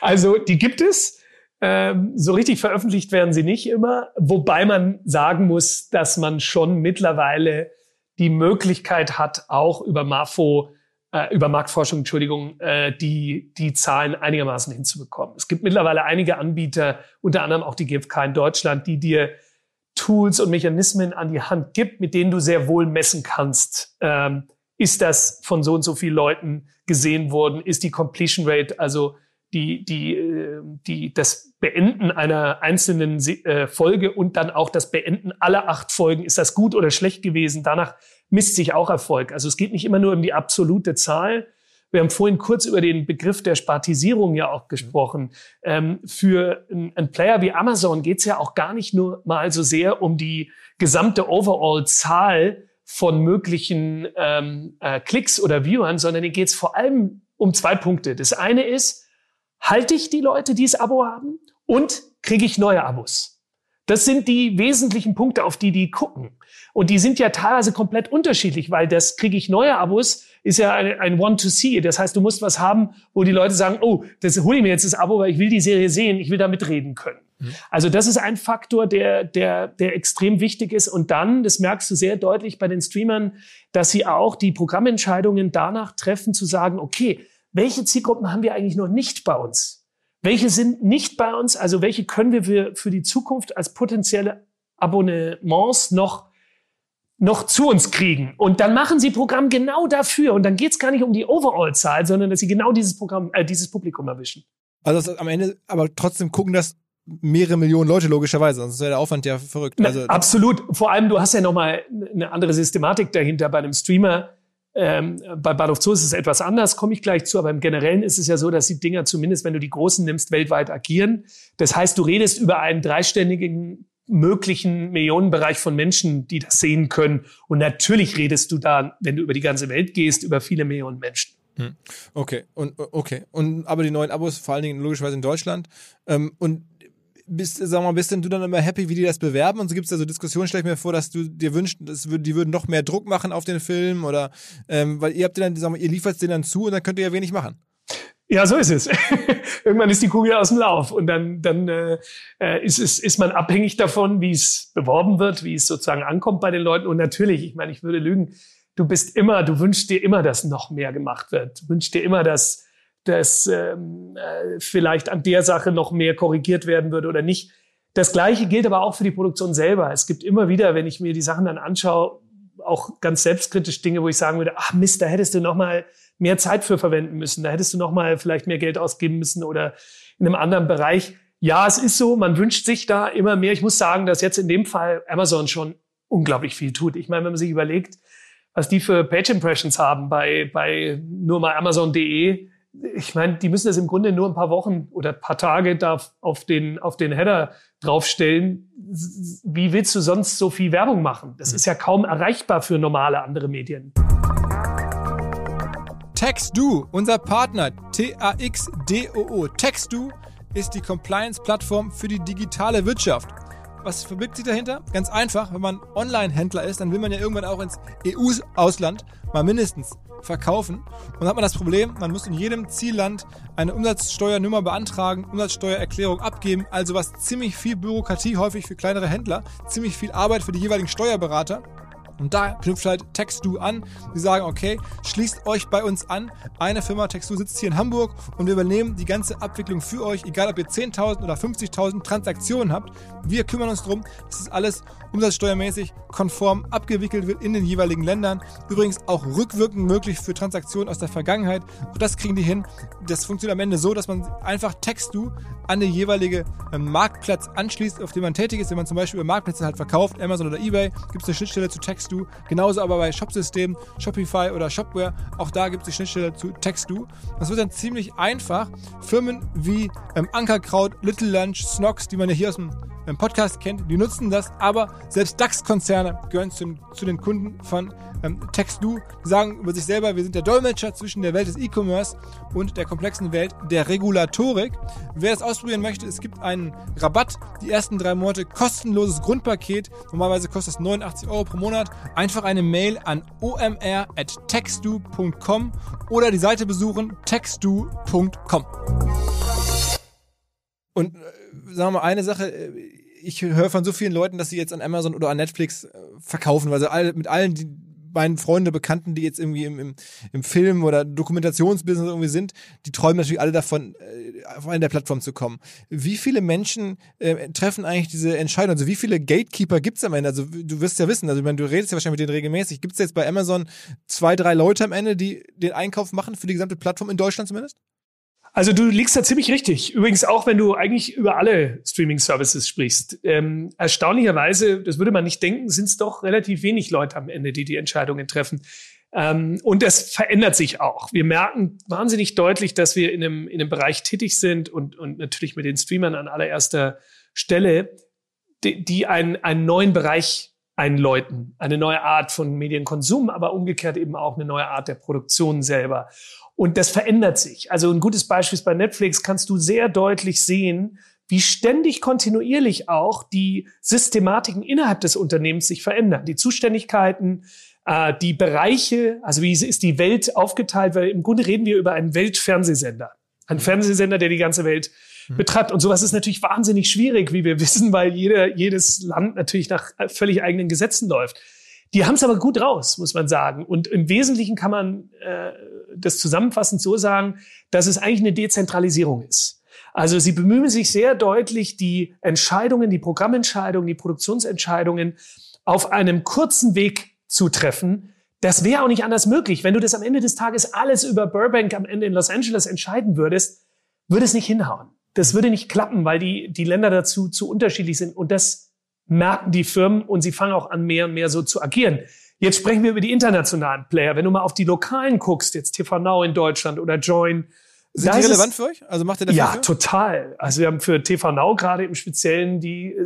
Also, die gibt es. Ähm, so richtig veröffentlicht werden sie nicht immer. Wobei man sagen muss, dass man schon mittlerweile die Möglichkeit hat, auch über Marfo, äh, über Marktforschung, Entschuldigung, äh, die, die Zahlen einigermaßen hinzubekommen. Es gibt mittlerweile einige Anbieter, unter anderem auch die GfK in Deutschland, die dir Tools und Mechanismen an die Hand gibt, mit denen du sehr wohl messen kannst. Ähm, ist das von so und so vielen Leuten gesehen worden? Ist die Completion Rate, also die, die, äh, die, das Beenden einer einzelnen äh, Folge und dann auch das Beenden aller acht Folgen, ist das gut oder schlecht gewesen? Danach misst sich auch Erfolg. Also es geht nicht immer nur um die absolute Zahl. Wir haben vorhin kurz über den Begriff der Spartisierung ja auch gesprochen. Ähm, für einen Player wie Amazon geht es ja auch gar nicht nur mal so sehr um die gesamte Overall-Zahl von möglichen ähm, äh, Klicks oder Viewern, sondern hier geht es vor allem um zwei Punkte. Das eine ist, halte ich die Leute, die das Abo haben und kriege ich neue Abos. Das sind die wesentlichen Punkte, auf die die gucken. Und die sind ja teilweise komplett unterschiedlich, weil das kriege ich neue Abos ist ja ein, ein One-to-See. Das heißt, du musst was haben, wo die Leute sagen, oh, das hole ich mir jetzt das Abo, weil ich will die Serie sehen, ich will da mitreden können. Mhm. Also das ist ein Faktor, der, der, der extrem wichtig ist. Und dann, das merkst du sehr deutlich bei den Streamern, dass sie auch die Programmentscheidungen danach treffen, zu sagen, okay, welche Zielgruppen haben wir eigentlich noch nicht bei uns? Welche sind nicht bei uns? Also welche können wir für, für die Zukunft als potenzielle Abonnements noch noch zu uns kriegen. Und dann machen sie Programm genau dafür. Und dann geht es gar nicht um die Overall-Zahl, sondern dass sie genau dieses Programm, äh, dieses Publikum erwischen. Also am Ende, aber trotzdem gucken das mehrere Millionen Leute logischerweise, sonst wäre der Aufwand ja verrückt. Also, Na, absolut. Vor allem, du hast ja noch mal eine andere Systematik dahinter bei einem Streamer ähm, bei Bahnhof Zoo ist es etwas anders, komme ich gleich zu, aber im Generellen ist es ja so, dass die Dinger zumindest, wenn du die großen nimmst, weltweit agieren. Das heißt, du redest über einen dreiständigen möglichen Millionenbereich von Menschen, die das sehen können. Und natürlich redest du da, wenn du über die ganze Welt gehst, über viele Millionen Menschen. Hm. Okay, und okay. Und aber die neuen Abos, vor allen Dingen logischerweise in Deutschland. Ähm, und bist, sag mal, bist denn du dann immer happy, wie die das bewerben? Und so gibt es da so Diskussionen, stell ich mir vor, dass du dir wünschst, das die würden noch mehr Druck machen auf den Film oder ähm, weil ihr habt dann, sag mal, ihr liefert den dann zu und dann könnt ihr ja wenig machen. Ja, so ist es. Irgendwann ist die Kugel aus dem Lauf und dann, dann äh, äh, ist, es, ist man abhängig davon, wie es beworben wird, wie es sozusagen ankommt bei den Leuten. Und natürlich, ich meine, ich würde lügen, du bist immer, du wünschst dir immer, dass noch mehr gemacht wird. Du wünschst dir immer, dass dass ähm, äh, vielleicht an der Sache noch mehr korrigiert werden würde oder nicht. Das Gleiche gilt aber auch für die Produktion selber. Es gibt immer wieder, wenn ich mir die Sachen dann anschaue, auch ganz selbstkritisch Dinge, wo ich sagen würde, ach Mist, da hättest du noch mal mehr Zeit für verwenden müssen, da hättest du noch mal vielleicht mehr Geld ausgeben müssen oder in einem anderen Bereich. Ja, es ist so, man wünscht sich da immer mehr. Ich muss sagen, dass jetzt in dem Fall Amazon schon unglaublich viel tut. Ich meine, wenn man sich überlegt, was die für Page Impressions haben bei, bei nur mal Amazon.de, ich meine, die müssen das im Grunde nur ein paar Wochen oder ein paar Tage da auf den, auf den Header draufstellen. Wie willst du sonst so viel Werbung machen? Das ist ja kaum erreichbar für normale andere Medien. TaxDo, unser Partner, T-A-X-D-O-O. TaxDo ist die Compliance-Plattform für die digitale Wirtschaft. Was verbirgt sich dahinter? Ganz einfach, wenn man Online-Händler ist, dann will man ja irgendwann auch ins EU-Ausland mal mindestens verkaufen. Und dann hat man das Problem, man muss in jedem Zielland eine Umsatzsteuernummer beantragen, Umsatzsteuererklärung abgeben, also was ziemlich viel Bürokratie häufig für kleinere Händler, ziemlich viel Arbeit für die jeweiligen Steuerberater. Und da knüpft halt TextDo an. Die sagen, okay, schließt euch bei uns an. Eine Firma, TextDo, sitzt hier in Hamburg und wir übernehmen die ganze Abwicklung für euch, egal ob ihr 10.000 oder 50.000 Transaktionen habt. Wir kümmern uns darum, dass das alles umsatzsteuermäßig konform abgewickelt wird in den jeweiligen Ländern. Übrigens auch rückwirkend möglich für Transaktionen aus der Vergangenheit. Auch das kriegen die hin. Das funktioniert am Ende so, dass man einfach TextDo an den jeweiligen ähm, Marktplatz anschließt, auf dem man tätig ist. Wenn man zum Beispiel über Marktplätze halt verkauft, Amazon oder Ebay, gibt es eine Schnittstelle zu TextDo. Genauso aber bei Shopsystemen, Shopify oder Shopware, auch da gibt es die Schnittstelle zu TextDo. Das wird dann ziemlich einfach. Firmen wie ähm, Ankerkraut, Little Lunch, Snox, die man ja hier aus dem ähm, Podcast kennt, die nutzen das, aber selbst DAX-Konzerne gehören zu, zu, den Kunden von ähm, TextDo. Sagen über sich selber, wir sind der Dolmetscher zwischen der Welt des E-Commerce und der komplexen Welt der Regulatorik. Wer das ausprobieren möchte, es gibt einen Rabatt, die ersten drei Monate kostenloses Grundpaket. Normalerweise kostet es 89 Euro pro Monat. Einfach eine Mail an omr.textdo.com oder die Seite besuchen textdo.com. Und äh, sagen wir mal, eine Sache, äh, ich höre von so vielen Leuten, dass sie jetzt an Amazon oder an Netflix äh, verkaufen, weil sie alle, mit allen, die meinen Freunde, Bekannten, die jetzt irgendwie im, im, im Film oder Dokumentationsbusiness irgendwie sind, die träumen natürlich alle davon, äh, auf eine der Plattformen zu kommen. Wie viele Menschen äh, treffen eigentlich diese Entscheidung? Also wie viele Gatekeeper gibt es am Ende? Also du wirst ja wissen, also ich meine, du redest ja wahrscheinlich mit denen regelmäßig. Gibt es jetzt bei Amazon zwei, drei Leute am Ende, die den Einkauf machen für die gesamte Plattform in Deutschland zumindest? Also du liegst da ziemlich richtig. Übrigens auch, wenn du eigentlich über alle Streaming-Services sprichst. Ähm, erstaunlicherweise, das würde man nicht denken, sind es doch relativ wenig Leute am Ende, die die Entscheidungen treffen. Ähm, und das verändert sich auch. Wir merken wahnsinnig deutlich, dass wir in einem, in einem Bereich tätig sind und, und natürlich mit den Streamern an allererster Stelle, die, die einen, einen neuen Bereich einläuten, eine neue Art von Medienkonsum, aber umgekehrt eben auch eine neue Art der Produktion selber. Und das verändert sich. Also ein gutes Beispiel ist bei Netflix, kannst du sehr deutlich sehen, wie ständig kontinuierlich auch die Systematiken innerhalb des Unternehmens sich verändern. Die Zuständigkeiten, äh, die Bereiche, also wie ist die Welt aufgeteilt, weil im Grunde reden wir über einen Weltfernsehsender. Ein Fernsehsender, der die ganze Welt mhm. betreibt. Und sowas ist natürlich wahnsinnig schwierig, wie wir wissen, weil jeder, jedes Land natürlich nach völlig eigenen Gesetzen läuft. Die haben es aber gut raus, muss man sagen. Und im Wesentlichen kann man äh, das zusammenfassend so sagen, dass es eigentlich eine Dezentralisierung ist. Also sie bemühen sich sehr deutlich, die Entscheidungen, die Programmentscheidungen, die Produktionsentscheidungen auf einem kurzen Weg zu treffen. Das wäre auch nicht anders möglich. Wenn du das am Ende des Tages alles über Burbank am Ende in Los Angeles entscheiden würdest, würde es nicht hinhauen. Das würde nicht klappen, weil die, die Länder dazu zu unterschiedlich sind. Und das merken die Firmen und sie fangen auch an, mehr und mehr so zu agieren. Jetzt sprechen wir über die internationalen Player. Wenn du mal auf die lokalen guckst, jetzt TV Now in Deutschland oder Join. Sind die relevant für euch? Also macht ihr das? Ja, total. Also wir haben für TV Now gerade im Speziellen, die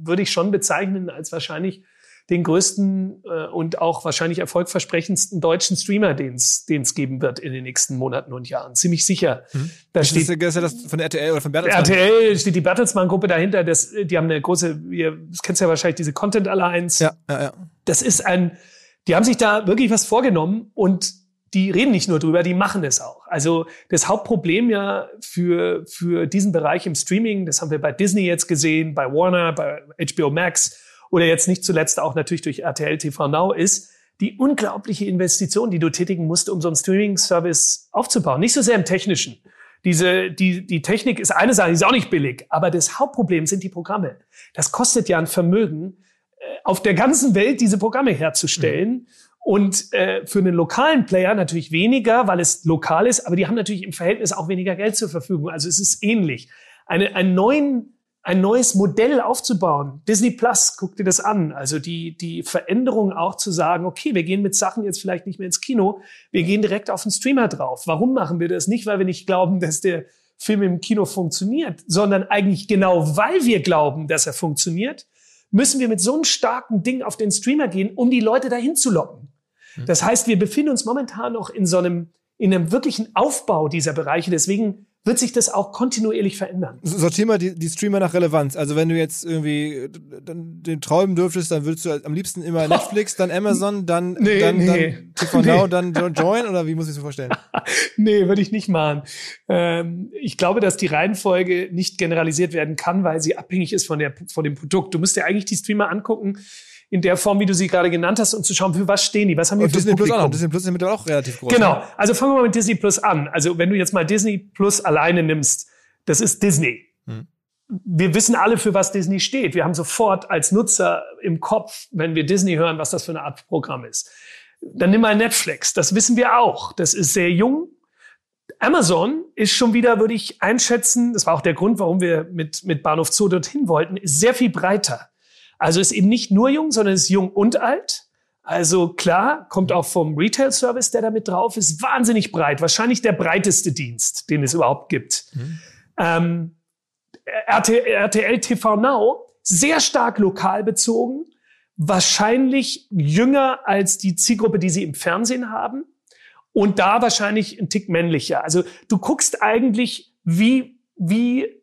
würde ich schon bezeichnen als wahrscheinlich den größten äh, und auch wahrscheinlich erfolgversprechendsten deutschen Streamer, den es geben wird in den nächsten Monaten und Jahren. Ziemlich sicher. Mhm. Da das steht, ist ja das von RTL oder von Bertelsmann? RTL steht die Bertelsmann-Gruppe dahinter. Das, die haben eine große, ihr kennst ja wahrscheinlich diese Content Alliance. Ja, ja, ja. Das ist ein, die haben sich da wirklich was vorgenommen und die reden nicht nur drüber, die machen es auch. Also das Hauptproblem ja für, für diesen Bereich im Streaming, das haben wir bei Disney jetzt gesehen, bei Warner, bei HBO Max, oder jetzt nicht zuletzt auch natürlich durch RTL TV Now ist, die unglaubliche Investition, die du tätigen musst, um so einen Streaming-Service aufzubauen. Nicht so sehr im Technischen. Diese, die, die Technik ist eine Sache, die ist auch nicht billig. Aber das Hauptproblem sind die Programme. Das kostet ja ein Vermögen, äh, auf der ganzen Welt diese Programme herzustellen. Mhm. Und äh, für einen lokalen Player natürlich weniger, weil es lokal ist, aber die haben natürlich im Verhältnis auch weniger Geld zur Verfügung. Also es ist ähnlich. Eine, einen neuen ein neues Modell aufzubauen. Disney Plus, guck dir das an. Also die, die Veränderung auch zu sagen, okay, wir gehen mit Sachen jetzt vielleicht nicht mehr ins Kino, wir gehen direkt auf den Streamer drauf. Warum machen wir das? Nicht, weil wir nicht glauben, dass der Film im Kino funktioniert, sondern eigentlich genau, weil wir glauben, dass er funktioniert, müssen wir mit so einem starken Ding auf den Streamer gehen, um die Leute dahin zu locken. Mhm. Das heißt, wir befinden uns momentan noch in so einem, in einem wirklichen Aufbau dieser Bereiche. Deswegen wird sich das auch kontinuierlich verändern. Sortier mal die, die Streamer nach Relevanz. Also wenn du jetzt irgendwie den träumen dürftest, dann würdest du am liebsten immer Netflix, dann Amazon, dann, nee, dann, nee. dann TV Now, nee. dann Join oder wie muss ich das vorstellen? nee, würde ich nicht machen. Ähm, ich glaube, dass die Reihenfolge nicht generalisiert werden kann, weil sie abhängig ist von, der, von dem Produkt. Du musst dir eigentlich die Streamer angucken, in der Form, wie du sie gerade genannt hast, und zu schauen, für was stehen die, was haben die und für Disney Plus auch noch. Disney Plus ist mittlerweile auch relativ groß. Genau. Ne? Also fangen wir mal mit Disney Plus an. Also wenn du jetzt mal Disney Plus alleine nimmst, das ist Disney. Hm. Wir wissen alle, für was Disney steht. Wir haben sofort als Nutzer im Kopf, wenn wir Disney hören, was das für eine Art Programm ist. Dann nimm mal Netflix. Das wissen wir auch. Das ist sehr jung. Amazon ist schon wieder, würde ich einschätzen, das war auch der Grund, warum wir mit, mit Bahnhof Zoo dorthin wollten, ist sehr viel breiter. Also ist eben nicht nur jung, sondern ist jung und alt. Also klar, kommt auch vom Retail-Service, der da mit drauf ist, wahnsinnig breit. Wahrscheinlich der breiteste Dienst, den es überhaupt gibt. Mhm. Ähm, RTL, RTL TV Now, sehr stark lokal bezogen, wahrscheinlich jünger als die Zielgruppe, die sie im Fernsehen haben. Und da wahrscheinlich ein Tick männlicher. Also du guckst eigentlich, wie, wie,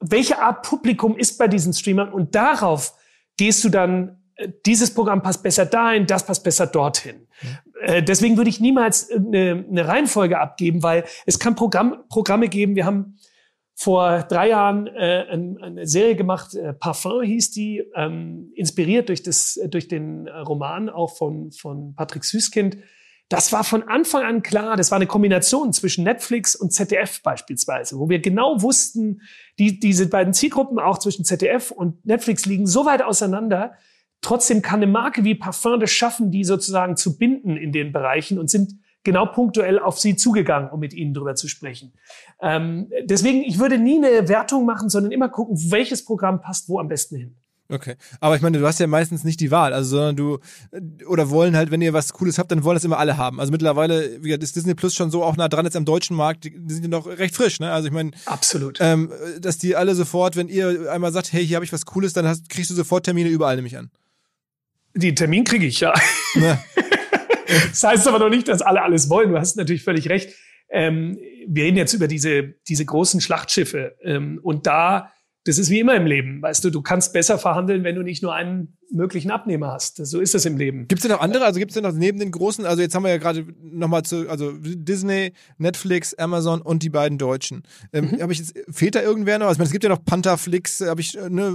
welche Art Publikum ist bei diesen Streamern und darauf gehst du dann, äh, dieses Programm passt besser dahin, das passt besser dorthin. Mhm. deswegen würde ich niemals eine, eine Reihenfolge abgeben, weil es kann Programm, Programme geben. Wir haben vor drei Jahren äh, eine Serie gemacht, äh, Parfum hieß die, ähm, inspiriert durch, das, durch den Roman auch von, von Patrick Süßkind. Das war von Anfang an klar, das war eine Kombination zwischen Netflix und ZDF beispielsweise, wo wir genau wussten, die, diese beiden Zielgruppen auch zwischen ZDF und Netflix liegen so weit auseinander. Trotzdem kann eine Marke wie Parfum das schaffen, die sozusagen zu binden in den Bereichen und sind genau punktuell auf sie zugegangen, um mit ihnen drüber zu sprechen. Ähm, deswegen, ich würde nie eine Wertung machen, sondern immer gucken, welches Programm passt wo am besten hin. Okay. Aber ich meine, du hast ja meistens nicht die Wahl, also sondern du oder wollen halt, wenn ihr was Cooles habt, dann wollen das immer alle haben. Also mittlerweile wie gesagt, ist Disney Plus schon so auch nah dran jetzt am deutschen Markt, die, die sind ja noch recht frisch, ne? Also ich meine, absolut. Ähm, dass die alle sofort, wenn ihr einmal sagt, hey, hier habe ich was Cooles, dann hast, kriegst du sofort Termine überall nämlich an. Die Termin kriege ich ja. Ne? das heißt aber noch nicht, dass alle alles wollen. Du hast natürlich völlig recht. Ähm, wir reden jetzt über diese diese großen Schlachtschiffe ähm, und da das ist wie immer im Leben. Weißt du, du kannst besser verhandeln, wenn du nicht nur einen möglichen Abnehmer hast. So ist es im Leben. Gibt es denn noch andere? Also gibt es denn noch neben den großen, also jetzt haben wir ja gerade nochmal zu, also Disney, Netflix, Amazon und die beiden Deutschen. Ähm, mhm. Habe ich jetzt, fehlt da irgendwer noch? Also, ich meine, es gibt ja noch Pantherflix, habe ich ne,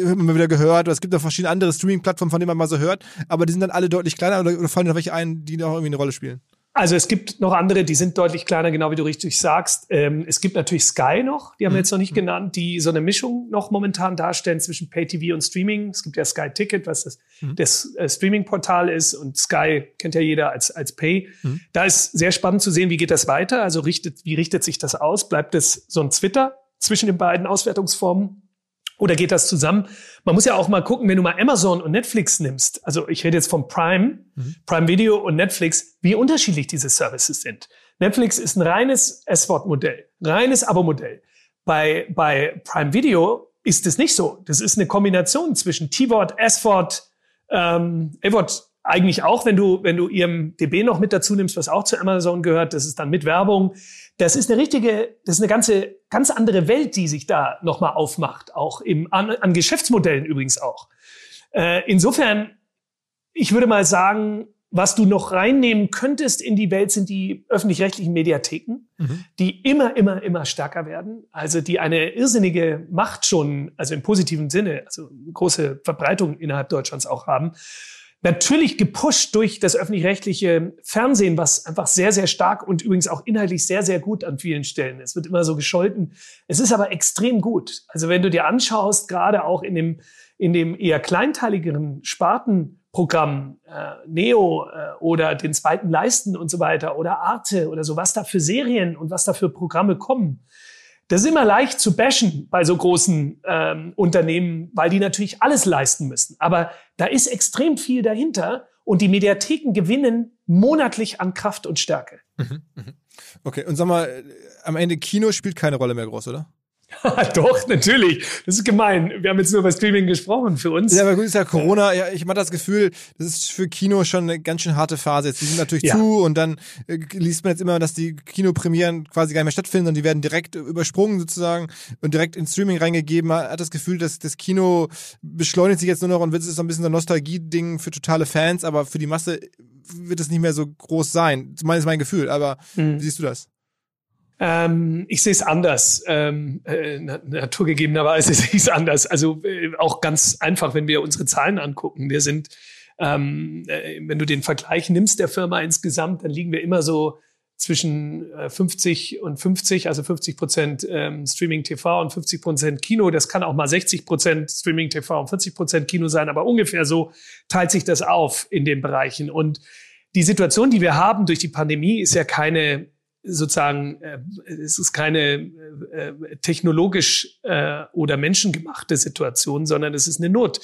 immer wieder gehört. Oder es gibt noch verschiedene andere Streaming-Plattformen, von denen man mal so hört. Aber die sind dann alle deutlich kleiner oder, oder fallen da welche ein, die noch irgendwie eine Rolle spielen? Also es gibt noch andere, die sind deutlich kleiner, genau wie du richtig sagst. Ähm, es gibt natürlich Sky noch, die haben wir mhm. jetzt noch nicht genannt, die so eine Mischung noch momentan darstellen zwischen Pay-TV und Streaming. Es gibt ja Sky Ticket, was das, mhm. das äh, Streaming-Portal ist und Sky kennt ja jeder als, als Pay. Mhm. Da ist sehr spannend zu sehen, wie geht das weiter? Also richtet, wie richtet sich das aus? Bleibt es so ein Twitter zwischen den beiden Auswertungsformen? Oder geht das zusammen? Man muss ja auch mal gucken, wenn du mal Amazon und Netflix nimmst. Also ich rede jetzt von Prime, mhm. Prime Video und Netflix, wie unterschiedlich diese Services sind. Netflix ist ein reines S-Wort-Modell, reines Abo-Modell. Bei, bei Prime Video ist es nicht so. Das ist eine Kombination zwischen T-Wort, S-Wort, ähm, A-Wort eigentlich auch, wenn du, wenn du ihrem DB noch mit dazu nimmst, was auch zu Amazon gehört, das ist dann mit Werbung. Das ist eine richtige, das ist eine ganze, ganz andere Welt, die sich da nochmal aufmacht, auch im, an, an Geschäftsmodellen übrigens auch. Äh, insofern, ich würde mal sagen, was du noch reinnehmen könntest in die Welt sind die öffentlich-rechtlichen Mediatheken, mhm. die immer, immer, immer stärker werden. Also die eine irrsinnige Macht schon, also im positiven Sinne, also große Verbreitung innerhalb Deutschlands auch haben. Natürlich gepusht durch das öffentlich-rechtliche Fernsehen, was einfach sehr, sehr stark und übrigens auch inhaltlich sehr, sehr gut an vielen Stellen. Es wird immer so gescholten. Es ist aber extrem gut. Also wenn du dir anschaust, gerade auch in dem, in dem eher kleinteiligeren Spartenprogramm, äh, Neo äh, oder den zweiten Leisten und so weiter oder Arte oder so, was da für Serien und was da für Programme kommen, das ist immer leicht zu bashen bei so großen ähm, Unternehmen, weil die natürlich alles leisten müssen. Aber da ist extrem viel dahinter und die Mediatheken gewinnen monatlich an Kraft und Stärke. Mhm, mhm. Okay, und sag mal, am Ende Kino spielt keine Rolle mehr groß, oder? Doch, natürlich. Das ist gemein. Wir haben jetzt nur über Streaming gesprochen für uns. Ja, aber gut, ist ja Corona. Ja, ich habe das Gefühl, das ist für Kino schon eine ganz schön harte Phase. Jetzt die sind natürlich ja. zu und dann äh, liest man jetzt immer, dass die Kinopremieren quasi gar nicht mehr stattfinden und die werden direkt übersprungen sozusagen und direkt ins Streaming reingegeben. Man hat das Gefühl, dass das Kino beschleunigt sich jetzt nur noch und wird es so ein bisschen so ein Nostalgie-Ding für totale Fans, aber für die Masse wird es nicht mehr so groß sein. Zumindest mein Gefühl. Aber mhm. wie siehst du das? Ähm, ich sehe es anders. Ähm, äh, naturgegebenerweise sehe ich es anders. Also äh, auch ganz einfach, wenn wir unsere Zahlen angucken. Wir sind, ähm, äh, wenn du den Vergleich nimmst der Firma insgesamt, dann liegen wir immer so zwischen 50 äh, und 50, also 50 Prozent ähm, Streaming TV und 50 Prozent Kino. Das kann auch mal 60 Prozent Streaming TV und 40 Prozent Kino sein, aber ungefähr so teilt sich das auf in den Bereichen. Und die Situation, die wir haben durch die Pandemie, ist ja keine sozusagen, äh, es ist keine äh, technologisch äh, oder menschengemachte Situation, sondern es ist eine Not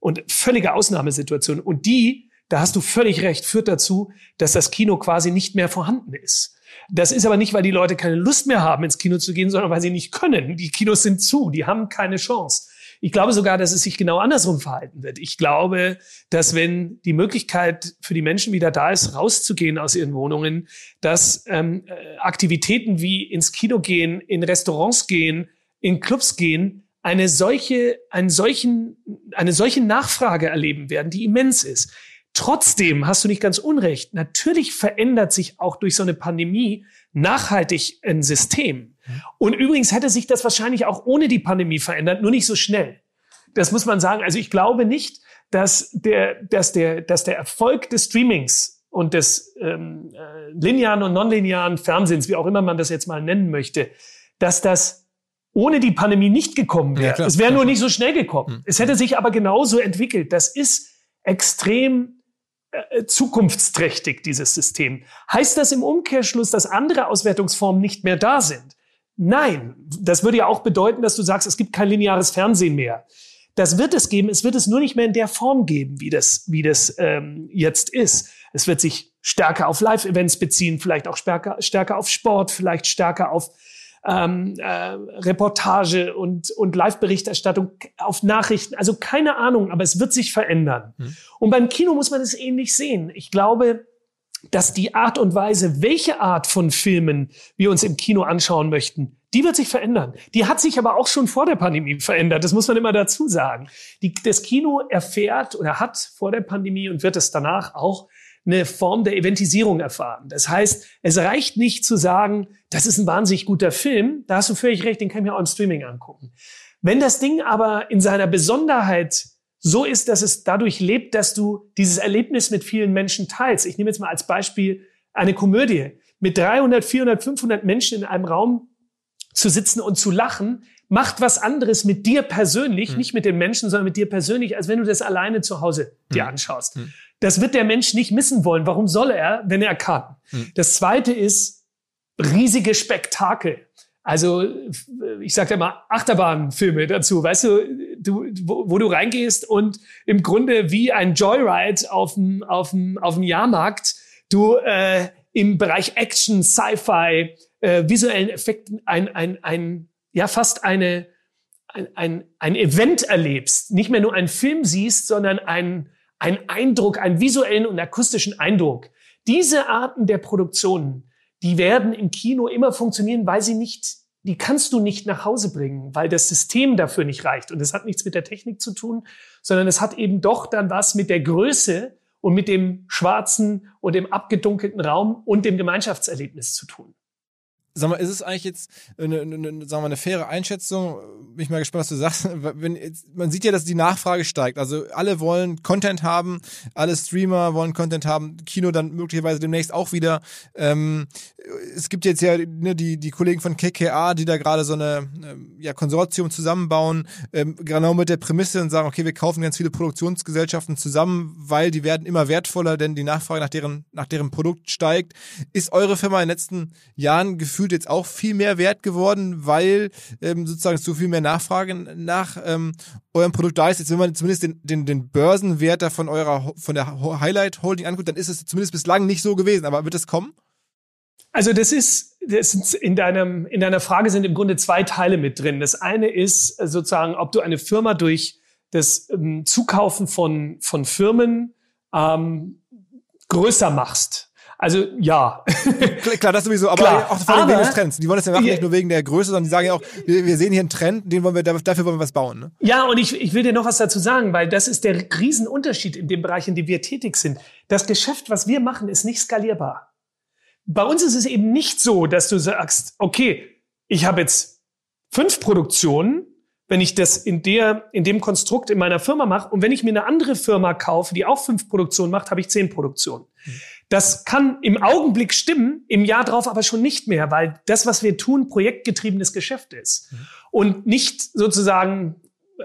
und völlige Ausnahmesituation. Und die, da hast du völlig recht, führt dazu, dass das Kino quasi nicht mehr vorhanden ist. Das ist aber nicht, weil die Leute keine Lust mehr haben, ins Kino zu gehen, sondern weil sie nicht können. Die Kinos sind zu, die haben keine Chance. Ich glaube sogar, dass es sich genau andersrum verhalten wird. Ich glaube, dass wenn die Möglichkeit für die Menschen wieder da ist, rauszugehen aus ihren Wohnungen, dass ähm, äh, Aktivitäten wie ins Kino gehen, in Restaurants gehen, in Clubs gehen, eine solche, einen solchen, eine solche Nachfrage erleben werden, die immens ist. Trotzdem hast du nicht ganz unrecht. Natürlich verändert sich auch durch so eine Pandemie nachhaltig ein System. Und übrigens hätte sich das wahrscheinlich auch ohne die Pandemie verändert, nur nicht so schnell. Das muss man sagen. Also ich glaube nicht, dass der, dass der, dass der Erfolg des Streamings und des ähm, äh, linearen und nonlinearen Fernsehens, wie auch immer man das jetzt mal nennen möchte, dass das ohne die Pandemie nicht gekommen wäre. Ja, es wäre nur nicht so schnell gekommen. Mhm. Es hätte sich aber genauso entwickelt. Das ist extrem äh, zukunftsträchtig, dieses System. Heißt das im Umkehrschluss, dass andere Auswertungsformen nicht mehr da sind? Nein, das würde ja auch bedeuten, dass du sagst, es gibt kein lineares Fernsehen mehr. Das wird es geben, es wird es nur nicht mehr in der Form geben, wie das, wie das ähm, jetzt ist. Es wird sich stärker auf Live-Events beziehen, vielleicht auch stärker, stärker auf Sport, vielleicht stärker auf ähm, äh, Reportage und, und Live-Berichterstattung, auf Nachrichten. Also keine Ahnung, aber es wird sich verändern. Hm. Und beim Kino muss man es ähnlich sehen. Ich glaube, dass die Art und Weise, welche Art von Filmen wir uns im Kino anschauen möchten, die wird sich verändern. Die hat sich aber auch schon vor der Pandemie verändert. Das muss man immer dazu sagen. Die, das Kino erfährt oder hat vor der Pandemie und wird es danach auch eine Form der Eventisierung erfahren. Das heißt, es reicht nicht zu sagen, das ist ein wahnsinnig guter Film. Da hast du völlig recht, den kann ich mir auch im Streaming angucken. Wenn das Ding aber in seiner Besonderheit so ist, dass es dadurch lebt, dass du dieses Erlebnis mit vielen Menschen teilst. Ich nehme jetzt mal als Beispiel eine Komödie. Mit 300, 400, 500 Menschen in einem Raum zu sitzen und zu lachen, macht was anderes mit dir persönlich, mhm. nicht mit den Menschen, sondern mit dir persönlich, als wenn du das alleine zu Hause dir mhm. anschaust. Mhm. Das wird der Mensch nicht missen wollen. Warum soll er, wenn er kann? Mhm. Das zweite ist riesige Spektakel. Also ich sage ja mal Achterbahnfilme dazu, weißt du, du wo, wo, du reingehst und im Grunde wie ein Joyride auf dem auf dem auf dem Jahrmarkt du äh, im Bereich Action, Sci-Fi, äh, visuellen Effekten ein ein ein ja fast eine ein, ein, ein Event erlebst, nicht mehr nur einen Film siehst, sondern ein ein Eindruck, einen visuellen und akustischen Eindruck. Diese Arten der Produktionen die werden im Kino immer funktionieren, weil sie nicht, die kannst du nicht nach Hause bringen, weil das System dafür nicht reicht. Und das hat nichts mit der Technik zu tun, sondern es hat eben doch dann was mit der Größe und mit dem schwarzen und dem abgedunkelten Raum und dem Gemeinschaftserlebnis zu tun. Sag mal, ist es eigentlich jetzt eine, eine, sagen wir, eine faire Einschätzung? Bin ich mal gespannt, was du sagst. Wenn jetzt, man sieht ja, dass die Nachfrage steigt. Also alle wollen Content haben, alle Streamer wollen Content haben, Kino dann möglicherweise demnächst auch wieder. Ähm, es gibt jetzt ja ne, die, die Kollegen von KKA, die da gerade so eine ähm, ja, Konsortium zusammenbauen, ähm, genau mit der Prämisse und sagen, okay, wir kaufen ganz viele Produktionsgesellschaften zusammen, weil die werden immer wertvoller, denn die Nachfrage nach deren, nach deren Produkt steigt. Ist eure Firma in den letzten Jahren gefühlt jetzt auch viel mehr wert geworden, weil ähm, sozusagen so viel mehr Nachfrage nach ähm, eurem Produkt da ist? Jetzt, wenn man zumindest den, den, den Börsenwert da von eurer von der Highlight Holding anguckt, dann ist es zumindest bislang nicht so gewesen. Aber wird es kommen? Also das ist, das ist in, deinem, in deiner Frage sind im Grunde zwei Teile mit drin. Das eine ist sozusagen, ob du eine Firma durch das ähm, Zukaufen von, von Firmen ähm, größer machst. Also ja. Klar, das sowieso, aber Klar, auch vor allem wegen des Trends. Die wollen das ja machen, nicht nur wegen der Größe, sondern die sagen ja auch, wir, sehen hier einen Trend, den wollen wir, dafür wollen wir was bauen. Ne? Ja, und ich, ich will dir noch was dazu sagen, weil das ist der Riesenunterschied in dem Bereich, in dem wir tätig sind. Das Geschäft, was wir machen, ist nicht skalierbar. Bei uns ist es eben nicht so, dass du sagst, okay, ich habe jetzt fünf Produktionen, wenn ich das in der, in dem Konstrukt in meiner Firma mache und wenn ich mir eine andere Firma kaufe, die auch fünf Produktionen macht, habe ich zehn Produktionen. Mhm. Das kann im Augenblick stimmen, im Jahr drauf aber schon nicht mehr, weil das, was wir tun, projektgetriebenes Geschäft ist. Mhm. Und nicht sozusagen,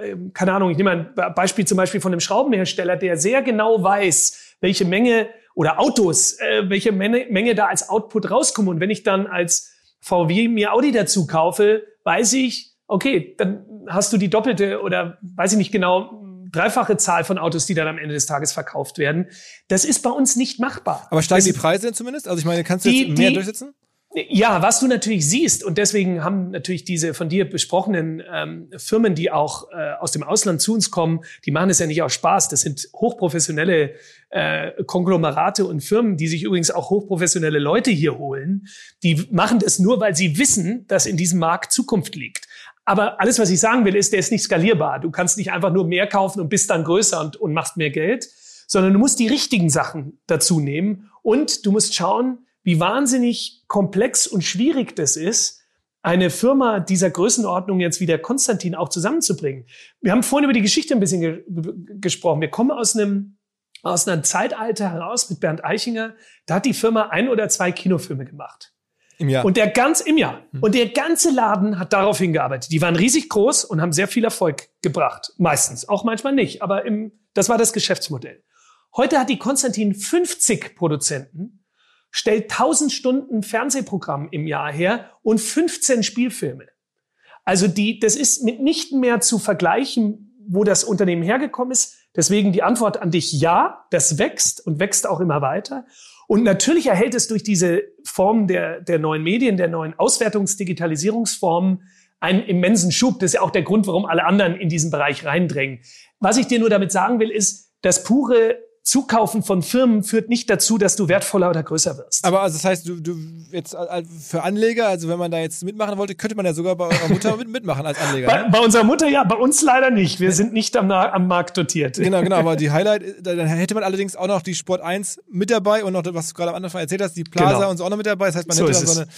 ähm, keine Ahnung, ich nehme ein Beispiel zum Beispiel von einem Schraubenhersteller, der sehr genau weiß, welche Menge oder Autos, äh, welche Menge, Menge da als Output rauskommt. Und wenn ich dann als VW mir Audi dazu kaufe, weiß ich, okay, dann hast du die doppelte oder weiß ich nicht genau, dreifache Zahl von Autos, die dann am Ende des Tages verkauft werden. Das ist bei uns nicht machbar. Aber steigen das die Preise denn zumindest? Also ich meine, kannst du die, jetzt mehr die, durchsetzen? Ja, was du natürlich siehst, und deswegen haben natürlich diese von dir besprochenen ähm, Firmen, die auch äh, aus dem Ausland zu uns kommen, die machen es ja nicht aus Spaß. Das sind hochprofessionelle äh, Konglomerate und Firmen, die sich übrigens auch hochprofessionelle Leute hier holen. Die machen das nur, weil sie wissen, dass in diesem Markt Zukunft liegt. Aber alles, was ich sagen will, ist, der ist nicht skalierbar. Du kannst nicht einfach nur mehr kaufen und bist dann größer und, und machst mehr Geld, sondern du musst die richtigen Sachen dazu nehmen und du musst schauen, wie wahnsinnig komplex und schwierig das ist, eine Firma dieser Größenordnung jetzt wie der Konstantin auch zusammenzubringen. Wir haben vorhin über die Geschichte ein bisschen ge gesprochen. Wir kommen aus einem, aus einem Zeitalter heraus mit Bernd Eichinger. Da hat die Firma ein oder zwei Kinofilme gemacht. Im Jahr. Und der ganz im Jahr. Hm. Und der ganze Laden hat darauf hingearbeitet. Die waren riesig groß und haben sehr viel Erfolg gebracht. Meistens. Auch manchmal nicht. Aber im, das war das Geschäftsmodell. Heute hat die Konstantin 50 Produzenten stellt 1000 Stunden Fernsehprogramm im Jahr her und 15 Spielfilme. Also die, das ist mitnichten mehr zu vergleichen, wo das Unternehmen hergekommen ist. Deswegen die Antwort an dich, ja, das wächst und wächst auch immer weiter. Und natürlich erhält es durch diese Form der, der neuen Medien, der neuen Auswertungs-Digitalisierungsformen einen immensen Schub. Das ist ja auch der Grund, warum alle anderen in diesen Bereich reindrängen. Was ich dir nur damit sagen will, ist, das pure Zukaufen von Firmen führt nicht dazu, dass du wertvoller oder größer wirst. Aber also das heißt, du, du jetzt für Anleger, also wenn man da jetzt mitmachen wollte, könnte man ja sogar bei eurer Mutter mitmachen als Anleger. bei, ne? bei, unserer Mutter ja, bei uns leider nicht. Wir sind nicht am, am Markt dotiert. Genau, genau. Aber die Highlight, dann hätte man allerdings auch noch die Sport 1 mit dabei und noch, was du gerade am Anfang erzählt hast, die Plaza genau. und so auch noch mit dabei. Das heißt, man so hätte dann so eine,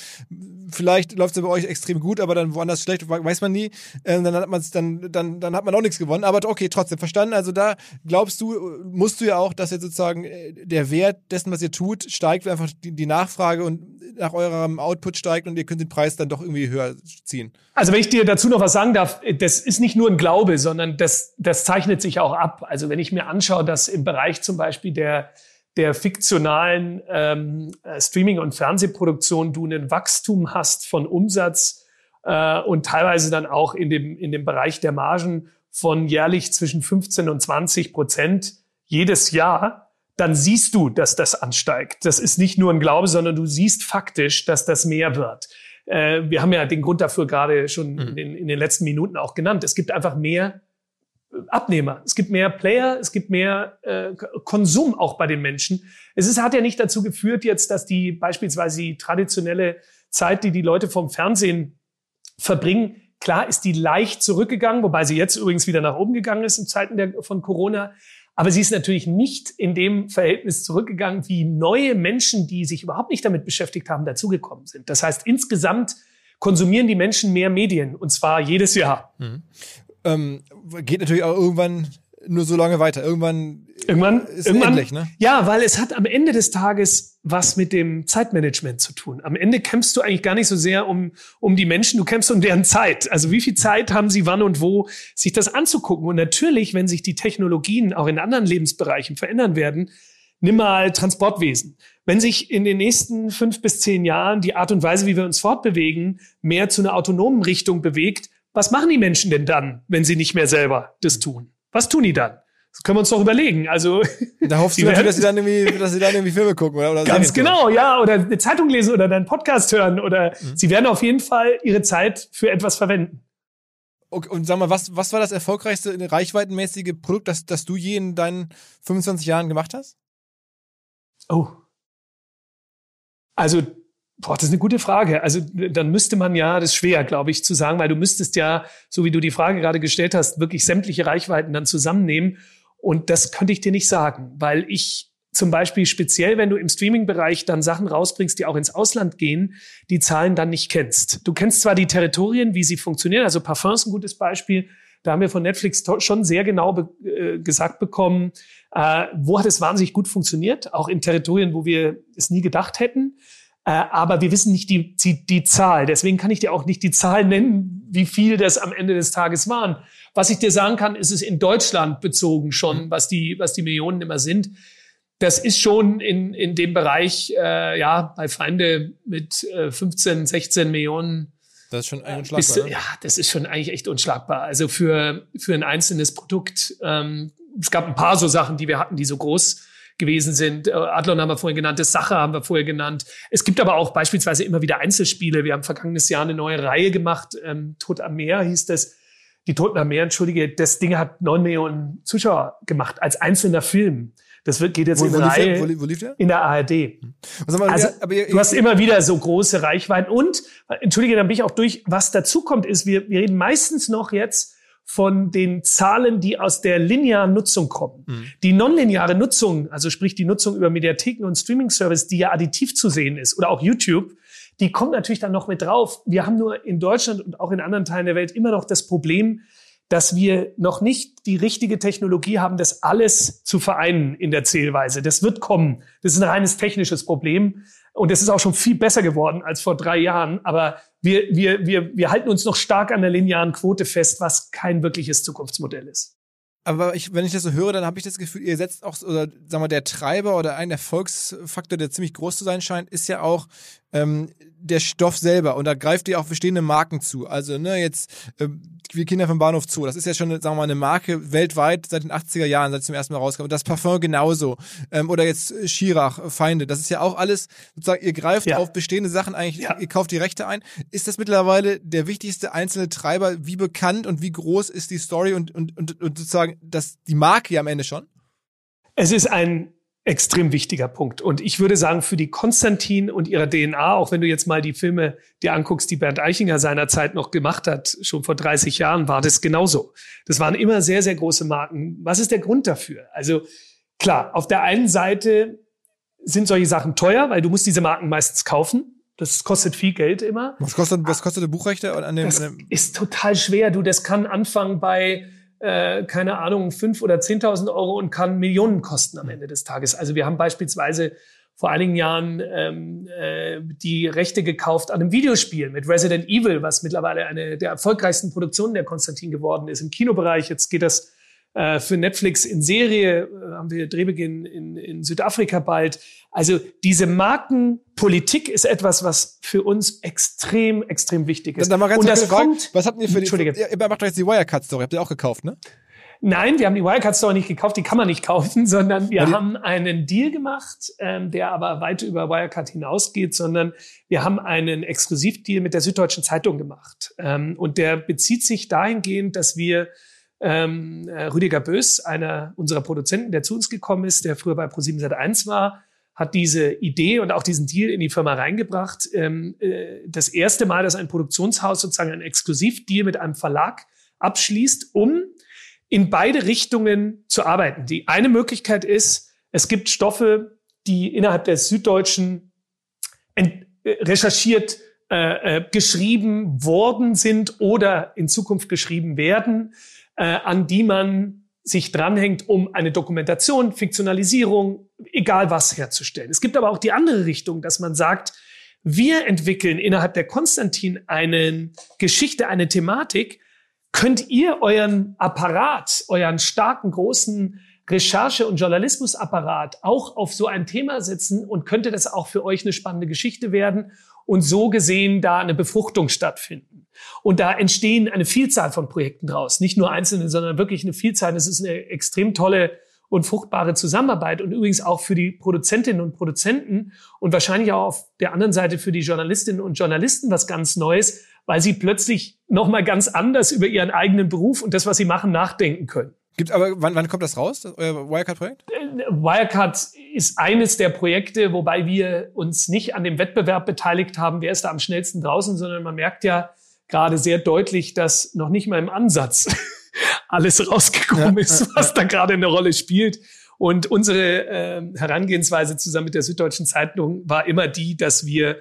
vielleicht läuft es bei euch extrem gut, aber dann woanders schlecht, weiß man nie. Ähm, dann hat man dann, dann, dann hat man auch nichts gewonnen. Aber okay, trotzdem verstanden. Also da glaubst du, musst du ja auch, dass jetzt sozusagen äh, der Wert dessen, was ihr tut, steigt, weil einfach die, die Nachfrage und nach eurem Output steigt und ihr könnt den Preis dann doch irgendwie höher ziehen. Also wenn ich dir dazu noch was sagen darf, das ist nicht nur ein Glaube, sondern das, das zeichnet sich auch ab. Also wenn ich mir anschaue, dass im Bereich zum Beispiel der der fiktionalen ähm, äh, Streaming- und Fernsehproduktion du ein Wachstum hast von Umsatz äh, und teilweise dann auch in dem, in dem Bereich der Margen von jährlich zwischen 15 und 20 Prozent jedes Jahr, dann siehst du, dass das ansteigt. Das ist nicht nur ein Glaube, sondern du siehst faktisch, dass das mehr wird. Äh, wir haben ja den Grund dafür gerade schon mhm. in, in den letzten Minuten auch genannt. Es gibt einfach mehr Abnehmer. Es gibt mehr Player, es gibt mehr äh, Konsum auch bei den Menschen. Es ist, hat ja nicht dazu geführt jetzt, dass die beispielsweise die traditionelle Zeit, die die Leute vom Fernsehen verbringen, klar ist die leicht zurückgegangen, wobei sie jetzt übrigens wieder nach oben gegangen ist in Zeiten der, von Corona. Aber sie ist natürlich nicht in dem Verhältnis zurückgegangen, wie neue Menschen, die sich überhaupt nicht damit beschäftigt haben, dazugekommen sind. Das heißt, insgesamt konsumieren die Menschen mehr Medien und zwar jedes Jahr. Ähm, geht natürlich auch irgendwann nur so lange weiter. Irgendwann, irgendwann ist irgendwann, endlich, ne? Ja, weil es hat am Ende des Tages was mit dem Zeitmanagement zu tun. Am Ende kämpfst du eigentlich gar nicht so sehr um, um die Menschen, du kämpfst um deren Zeit. Also wie viel Zeit haben sie wann und wo, sich das anzugucken? Und natürlich, wenn sich die Technologien auch in anderen Lebensbereichen verändern werden, nimm mal Transportwesen. Wenn sich in den nächsten fünf bis zehn Jahren die Art und Weise, wie wir uns fortbewegen, mehr zu einer autonomen Richtung bewegt, was machen die Menschen denn dann, wenn sie nicht mehr selber das tun? Was tun die dann? Das können wir uns doch überlegen. Also da hoffst du natürlich, dass sie dann irgendwie, dass sie dann irgendwie Filme gucken oder, oder ganz genau, ja, oder eine Zeitung lesen oder deinen Podcast hören oder mhm. sie werden auf jeden Fall ihre Zeit für etwas verwenden. Okay, und sag mal, was, was war das erfolgreichste reichweitenmäßige Produkt, das, das du je in deinen 25 Jahren gemacht hast? Oh. Also Boah, das ist eine gute Frage. Also dann müsste man ja, das ist schwer, glaube ich, zu sagen, weil du müsstest ja, so wie du die Frage gerade gestellt hast, wirklich sämtliche Reichweiten dann zusammennehmen. Und das könnte ich dir nicht sagen, weil ich zum Beispiel speziell, wenn du im Streaming-Bereich dann Sachen rausbringst, die auch ins Ausland gehen, die Zahlen dann nicht kennst. Du kennst zwar die Territorien, wie sie funktionieren, also Parfum ist ein gutes Beispiel. Da haben wir von Netflix schon sehr genau be äh, gesagt bekommen, äh, wo hat es wahnsinnig gut funktioniert, auch in Territorien, wo wir es nie gedacht hätten. Äh, aber wir wissen nicht die, die, die Zahl. Deswegen kann ich dir auch nicht die Zahl nennen, wie viel das am Ende des Tages waren. Was ich dir sagen kann, ist es in Deutschland bezogen schon, mhm. was die, was die Millionen immer sind. Das ist schon in, in dem Bereich, äh, ja, bei Feinde mit äh, 15, 16 Millionen. Das ist schon eigentlich unschlagbar. Bist, ne? Ja, das ist schon eigentlich echt unschlagbar. Also für, für ein einzelnes Produkt. Ähm, es gab ein paar so Sachen, die wir hatten, die so groß gewesen sind. Äh, Adlon haben wir vorhin genannt, das Sache haben wir vorher genannt. Es gibt aber auch beispielsweise immer wieder Einzelspiele. Wir haben vergangenes Jahr eine neue Reihe gemacht. Ähm, Tod am Meer hieß das. Die Toten am Meer, entschuldige, das Ding hat neun Millionen Zuschauer gemacht als einzelner Film. Das wird, geht jetzt wo, in wo Reihe der, wo, wo lief der? in der ARD. Hm. Mal, also, ihr, du hast immer wieder so große Reichweiten und, entschuldige, dann bin ich auch durch, was dazu kommt, ist, wir, wir reden meistens noch jetzt von den Zahlen, die aus der linearen Nutzung kommen. Mhm. Die nonlineare Nutzung, also sprich die Nutzung über Mediatheken und Streaming-Service, die ja additiv zu sehen ist, oder auch YouTube, die kommt natürlich dann noch mit drauf. Wir haben nur in Deutschland und auch in anderen Teilen der Welt immer noch das Problem, dass wir noch nicht die richtige Technologie haben, das alles zu vereinen in der Zählweise. Das wird kommen. Das ist ein reines technisches Problem. Und es ist auch schon viel besser geworden als vor drei Jahren. Aber wir, wir, wir, wir halten uns noch stark an der linearen Quote fest, was kein wirkliches Zukunftsmodell ist. Aber ich, wenn ich das so höre, dann habe ich das Gefühl, ihr setzt auch, oder sagen wir, der Treiber oder ein Erfolgsfaktor, der ziemlich groß zu sein scheint, ist ja auch ähm, der Stoff selber. Und da greift ihr auch bestehende Marken zu. Also, ne, jetzt äh, wie Kinder vom Bahnhof Zoo. Das ist ja schon, sagen wir mal, eine Marke weltweit seit den 80er Jahren, seit es zum ersten Mal rauskam. Und das Parfum genauso. Ähm, oder jetzt Schirach, Feinde. Das ist ja auch alles, sozusagen, ihr greift ja. auf bestehende Sachen eigentlich, ja. ihr kauft die Rechte ein. Ist das mittlerweile der wichtigste einzelne Treiber? Wie bekannt und wie groß ist die Story und, und, und, und sozusagen das, die Marke ja am Ende schon? Es ist ein extrem wichtiger Punkt. Und ich würde sagen, für die Konstantin und ihre DNA, auch wenn du jetzt mal die Filme dir anguckst, die Bernd Eichinger seinerzeit noch gemacht hat, schon vor 30 Jahren, war das genauso. Das waren immer sehr, sehr große Marken. Was ist der Grund dafür? Also klar, auf der einen Seite sind solche Sachen teuer, weil du musst diese Marken meistens kaufen. Das kostet viel Geld immer. Was kostet, was kostet der Buchrechte an dem? Das an dem ist total schwer. Du, das kann anfangen bei äh, keine Ahnung, fünf oder zehntausend Euro und kann Millionen kosten am Ende des Tages. Also wir haben beispielsweise vor einigen Jahren ähm, äh, die Rechte gekauft an einem Videospiel mit Resident Evil, was mittlerweile eine der erfolgreichsten Produktionen der Konstantin geworden ist im Kinobereich. Jetzt geht das äh, für Netflix in Serie, äh, haben wir Drehbeginn in, in Südafrika bald. Also diese Markenpolitik ist etwas, was für uns extrem, extrem wichtig ist. Dann, dann Und das kommt, was habt ihr für die, Entschuldige. Ihr macht doch jetzt die Wirecard-Story, habt ihr auch gekauft, ne? Nein, wir haben die Wirecard-Story nicht gekauft, die kann man nicht kaufen, sondern wir haben einen Deal gemacht, ähm, der aber weit über Wirecard hinausgeht, sondern wir haben einen Exklusivdeal mit der Süddeutschen Zeitung gemacht. Ähm, und der bezieht sich dahingehend, dass wir ähm, äh, Rüdiger Bös, einer unserer Produzenten, der zu uns gekommen ist, der früher bei Pro7 Sat1 war, hat diese Idee und auch diesen Deal in die Firma reingebracht. Ähm, äh, das erste Mal, dass ein Produktionshaus sozusagen einen Exklusivdeal mit einem Verlag abschließt, um in beide Richtungen zu arbeiten. Die eine Möglichkeit ist, es gibt Stoffe, die innerhalb der Süddeutschen äh, recherchiert, äh, geschrieben worden sind oder in Zukunft geschrieben werden, an die man sich dranhängt, um eine Dokumentation, Fiktionalisierung, egal was herzustellen. Es gibt aber auch die andere Richtung, dass man sagt, wir entwickeln innerhalb der Konstantin eine Geschichte, eine Thematik. Könnt ihr euren Apparat, euren starken, großen Recherche- und Journalismusapparat auch auf so ein Thema setzen und könnte das auch für euch eine spannende Geschichte werden? Und so gesehen da eine Befruchtung stattfinden. Und da entstehen eine Vielzahl von Projekten draus. Nicht nur einzelne, sondern wirklich eine Vielzahl. Das ist eine extrem tolle und fruchtbare Zusammenarbeit und übrigens auch für die Produzentinnen und Produzenten und wahrscheinlich auch auf der anderen Seite für die Journalistinnen und Journalisten was ganz Neues, weil sie plötzlich nochmal ganz anders über ihren eigenen Beruf und das, was sie machen, nachdenken können. Gibt aber wann, wann kommt das raus, das, euer Wirecard-Projekt? Äh, Wirecard ist eines der Projekte, wobei wir uns nicht an dem Wettbewerb beteiligt haben, wer ist da am schnellsten draußen, sondern man merkt ja gerade sehr deutlich, dass noch nicht mal im Ansatz alles rausgekommen ist, was da gerade eine Rolle spielt. Und unsere äh, Herangehensweise zusammen mit der Süddeutschen Zeitung war immer die, dass wir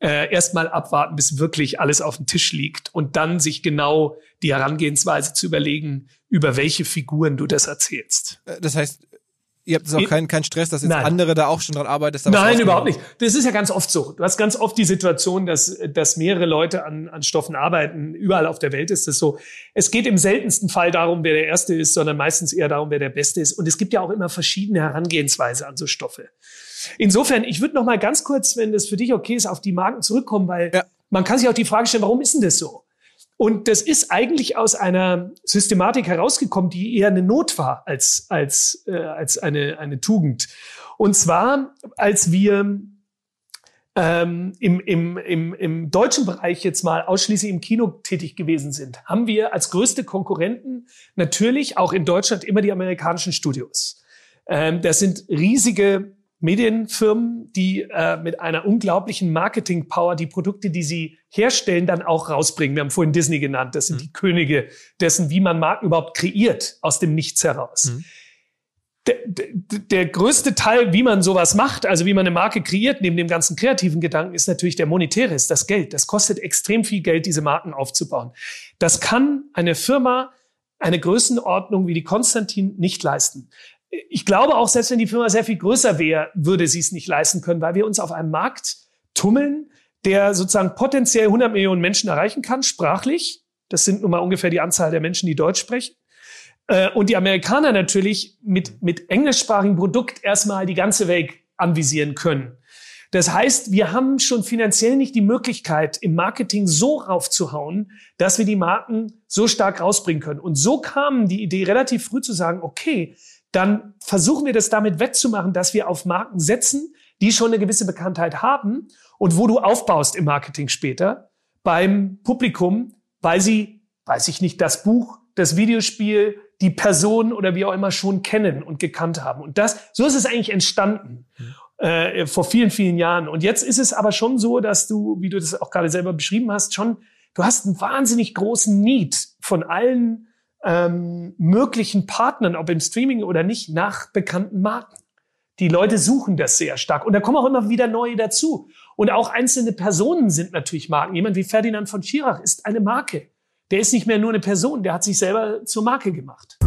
äh, erstmal abwarten, bis wirklich alles auf dem Tisch liegt und dann sich genau die Herangehensweise zu überlegen, über welche Figuren du das erzählst. Äh, das heißt, Ihr habt auch keinen keinen Stress, dass jetzt Nein. andere da auch schon dran arbeiten. Nein, überhaupt nicht. Das ist ja ganz oft so. Du hast ganz oft die Situation, dass, dass mehrere Leute an, an Stoffen arbeiten. Überall auf der Welt ist das so. Es geht im seltensten Fall darum, wer der Erste ist, sondern meistens eher darum, wer der Beste ist. Und es gibt ja auch immer verschiedene Herangehensweise an so Stoffe. Insofern, ich würde noch mal ganz kurz, wenn das für dich okay ist, auf die Marken zurückkommen, weil ja. man kann sich auch die Frage stellen, warum ist denn das so? Und das ist eigentlich aus einer Systematik herausgekommen, die eher eine Not war als, als, äh, als eine, eine Tugend. Und zwar, als wir ähm, im, im, im, im deutschen Bereich jetzt mal ausschließlich im Kino tätig gewesen sind, haben wir als größte Konkurrenten natürlich auch in Deutschland immer die amerikanischen Studios. Ähm, das sind riesige Medienfirmen, die äh, mit einer unglaublichen Marketing-Power die Produkte, die sie herstellen, dann auch rausbringen. Wir haben vorhin Disney genannt. Das sind mhm. die Könige dessen, wie man Marken überhaupt kreiert aus dem Nichts heraus. Mhm. Der, der, der größte Teil, wie man sowas macht, also wie man eine Marke kreiert, neben dem ganzen kreativen Gedanken, ist natürlich der monetäre, ist das Geld. Das kostet extrem viel Geld, diese Marken aufzubauen. Das kann eine Firma eine Größenordnung wie die Konstantin nicht leisten ich glaube auch, selbst wenn die Firma sehr viel größer wäre, würde sie es nicht leisten können, weil wir uns auf einem Markt tummeln, der sozusagen potenziell 100 Millionen Menschen erreichen kann, sprachlich. Das sind nun mal ungefähr die Anzahl der Menschen, die Deutsch sprechen. Äh, und die Amerikaner natürlich mit, mit englischsprachigem Produkt erstmal die ganze Welt anvisieren können. Das heißt, wir haben schon finanziell nicht die Möglichkeit, im Marketing so raufzuhauen, dass wir die Marken so stark rausbringen können. Und so kam die Idee relativ früh zu sagen, okay, dann versuchen wir das damit wettzumachen, dass wir auf Marken setzen, die schon eine gewisse Bekanntheit haben und wo du aufbaust im Marketing später beim Publikum, weil sie, weiß ich nicht, das Buch, das Videospiel, die Person oder wie auch immer schon kennen und gekannt haben. Und das, so ist es eigentlich entstanden. Mhm. Äh, vor vielen, vielen Jahren. Und jetzt ist es aber schon so, dass du, wie du das auch gerade selber beschrieben hast, schon, du hast einen wahnsinnig großen Need von allen ähm, möglichen Partnern, ob im Streaming oder nicht, nach bekannten Marken. Die Leute suchen das sehr stark. Und da kommen auch immer wieder neue dazu. Und auch einzelne Personen sind natürlich Marken. Jemand wie Ferdinand von Schirach ist eine Marke. Der ist nicht mehr nur eine Person, der hat sich selber zur Marke gemacht.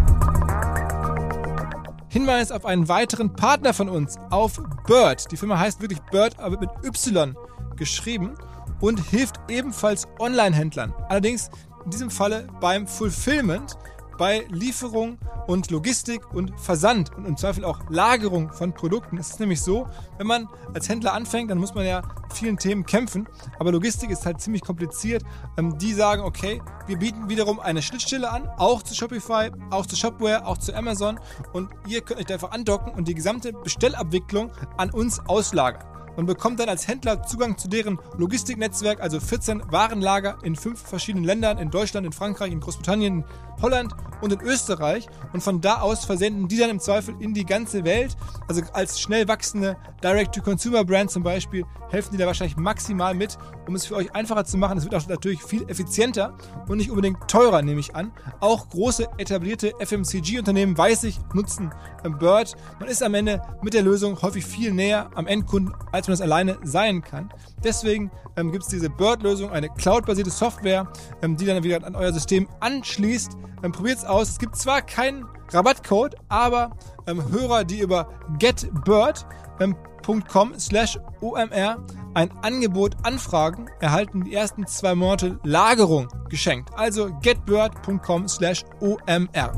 Hinweis auf einen weiteren Partner von uns, auf Bird. Die Firma heißt wirklich Bird, aber mit Y geschrieben und hilft ebenfalls Online-Händlern. Allerdings in diesem Falle beim Fulfillment, bei Lieferung und Logistik und Versand und im Zweifel auch Lagerung von Produkten. Es ist nämlich so, wenn man als Händler anfängt, dann muss man ja vielen Themen kämpfen, aber Logistik ist halt ziemlich kompliziert. Ähm, die sagen, okay, wir bieten wiederum eine Schnittstelle an, auch zu Shopify, auch zu Shopware, auch zu Amazon und ihr könnt euch da einfach andocken und die gesamte Bestellabwicklung an uns auslagern. Man bekommt dann als Händler Zugang zu deren Logistiknetzwerk, also 14 Warenlager in fünf verschiedenen Ländern, in Deutschland, in Frankreich, in Großbritannien, Holland und in Österreich. Und von da aus versenden die dann im Zweifel in die ganze Welt. Also als schnell wachsende Direct-to-Consumer-Brand zum Beispiel helfen die da wahrscheinlich maximal mit, um es für euch einfacher zu machen. Es wird auch natürlich viel effizienter und nicht unbedingt teurer, nehme ich an. Auch große etablierte FMCG-Unternehmen, weiß ich, nutzen Bird. Man ist am Ende mit der Lösung häufig viel näher am Endkunden, als man es alleine sein kann. Deswegen ähm, gibt es diese Bird-Lösung, eine cloud-basierte Software, ähm, die dann wieder an euer System anschließt. Ähm, Probiert es aus. Es gibt zwar keinen Rabattcode, aber ähm, Hörer, die über getbird.com ähm, slash omr ein Angebot anfragen, erhalten die ersten zwei Monate Lagerung geschenkt. Also getbird.com slash omr.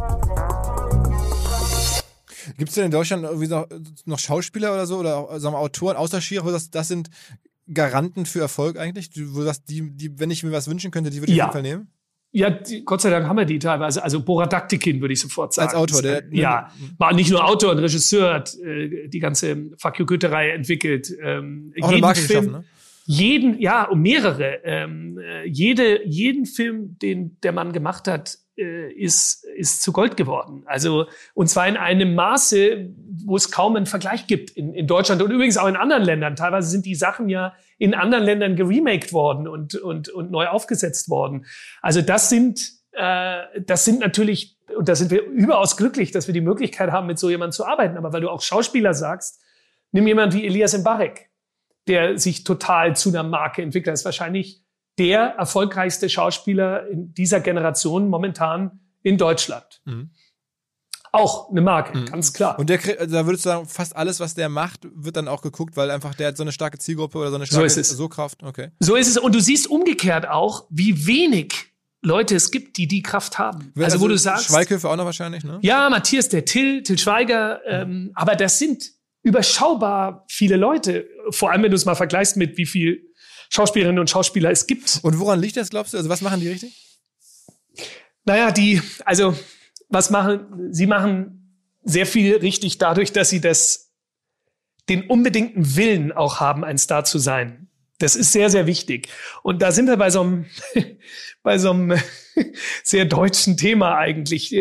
Gibt es denn in Deutschland irgendwie noch, noch, Schauspieler oder so oder sagen wir, Autoren außer Schirach, das, das sind Garanten für Erfolg eigentlich? Du, wo sagst, die, die, wenn ich mir was wünschen könnte, die würde ich Ja. auf jeden Fall nehmen? Ja, die, Gott sei Dank haben wir die teilweise. Also Boradaktikin würde ich sofort sagen. Als Autor, der- ja, war nicht nur Autor und Regisseur, hat äh, die ganze Fuck You Goethe-Reihe entwickelt. Ähm, Auch eine Marke geschaffen, ne? Jeden, ja, um mehrere. Ähm, äh, jede, jeden Film, den der Mann gemacht hat, äh, ist, ist zu Gold geworden. Also, und zwar in einem Maße, wo es kaum einen Vergleich gibt in, in Deutschland und übrigens auch in anderen Ländern. Teilweise sind die Sachen ja in anderen Ländern geremaked worden und, und, und neu aufgesetzt worden. Also das sind, äh, das sind natürlich, und da sind wir überaus glücklich, dass wir die Möglichkeit haben, mit so jemandem zu arbeiten. Aber weil du auch Schauspieler sagst, nimm jemand wie Elias Mbarek, der sich total zu einer Marke entwickelt. Das ist wahrscheinlich der erfolgreichste Schauspieler in dieser Generation momentan in Deutschland. Mhm. Auch eine Marke, Mhm. ganz klar. Und der, also da würdest du sagen, fast alles, was der macht, wird dann auch geguckt, weil einfach der hat so eine starke Zielgruppe oder so eine So starke ist es. so Kraft. Okay. So ist es. Und du siehst umgekehrt auch, wie wenig Leute es gibt, die die Kraft haben. Also, wo du sagst, Schweighöfer auch noch wahrscheinlich, ne? ja, Matthias, der Till, Till Schweiger, ähm, aber das sind überschaubar viele Leute. Vor allem, wenn du es mal vergleichst mit wie viel Schauspielerinnen und Schauspieler es gibt. Und woran liegt das, glaubst du? Also was machen die richtig? Naja, die, also, was machen, sie machen sehr viel richtig dadurch, dass sie das, den unbedingten Willen auch haben, ein Star zu sein. Das ist sehr, sehr wichtig. Und da sind wir bei so einem, bei so einem sehr deutschen Thema eigentlich.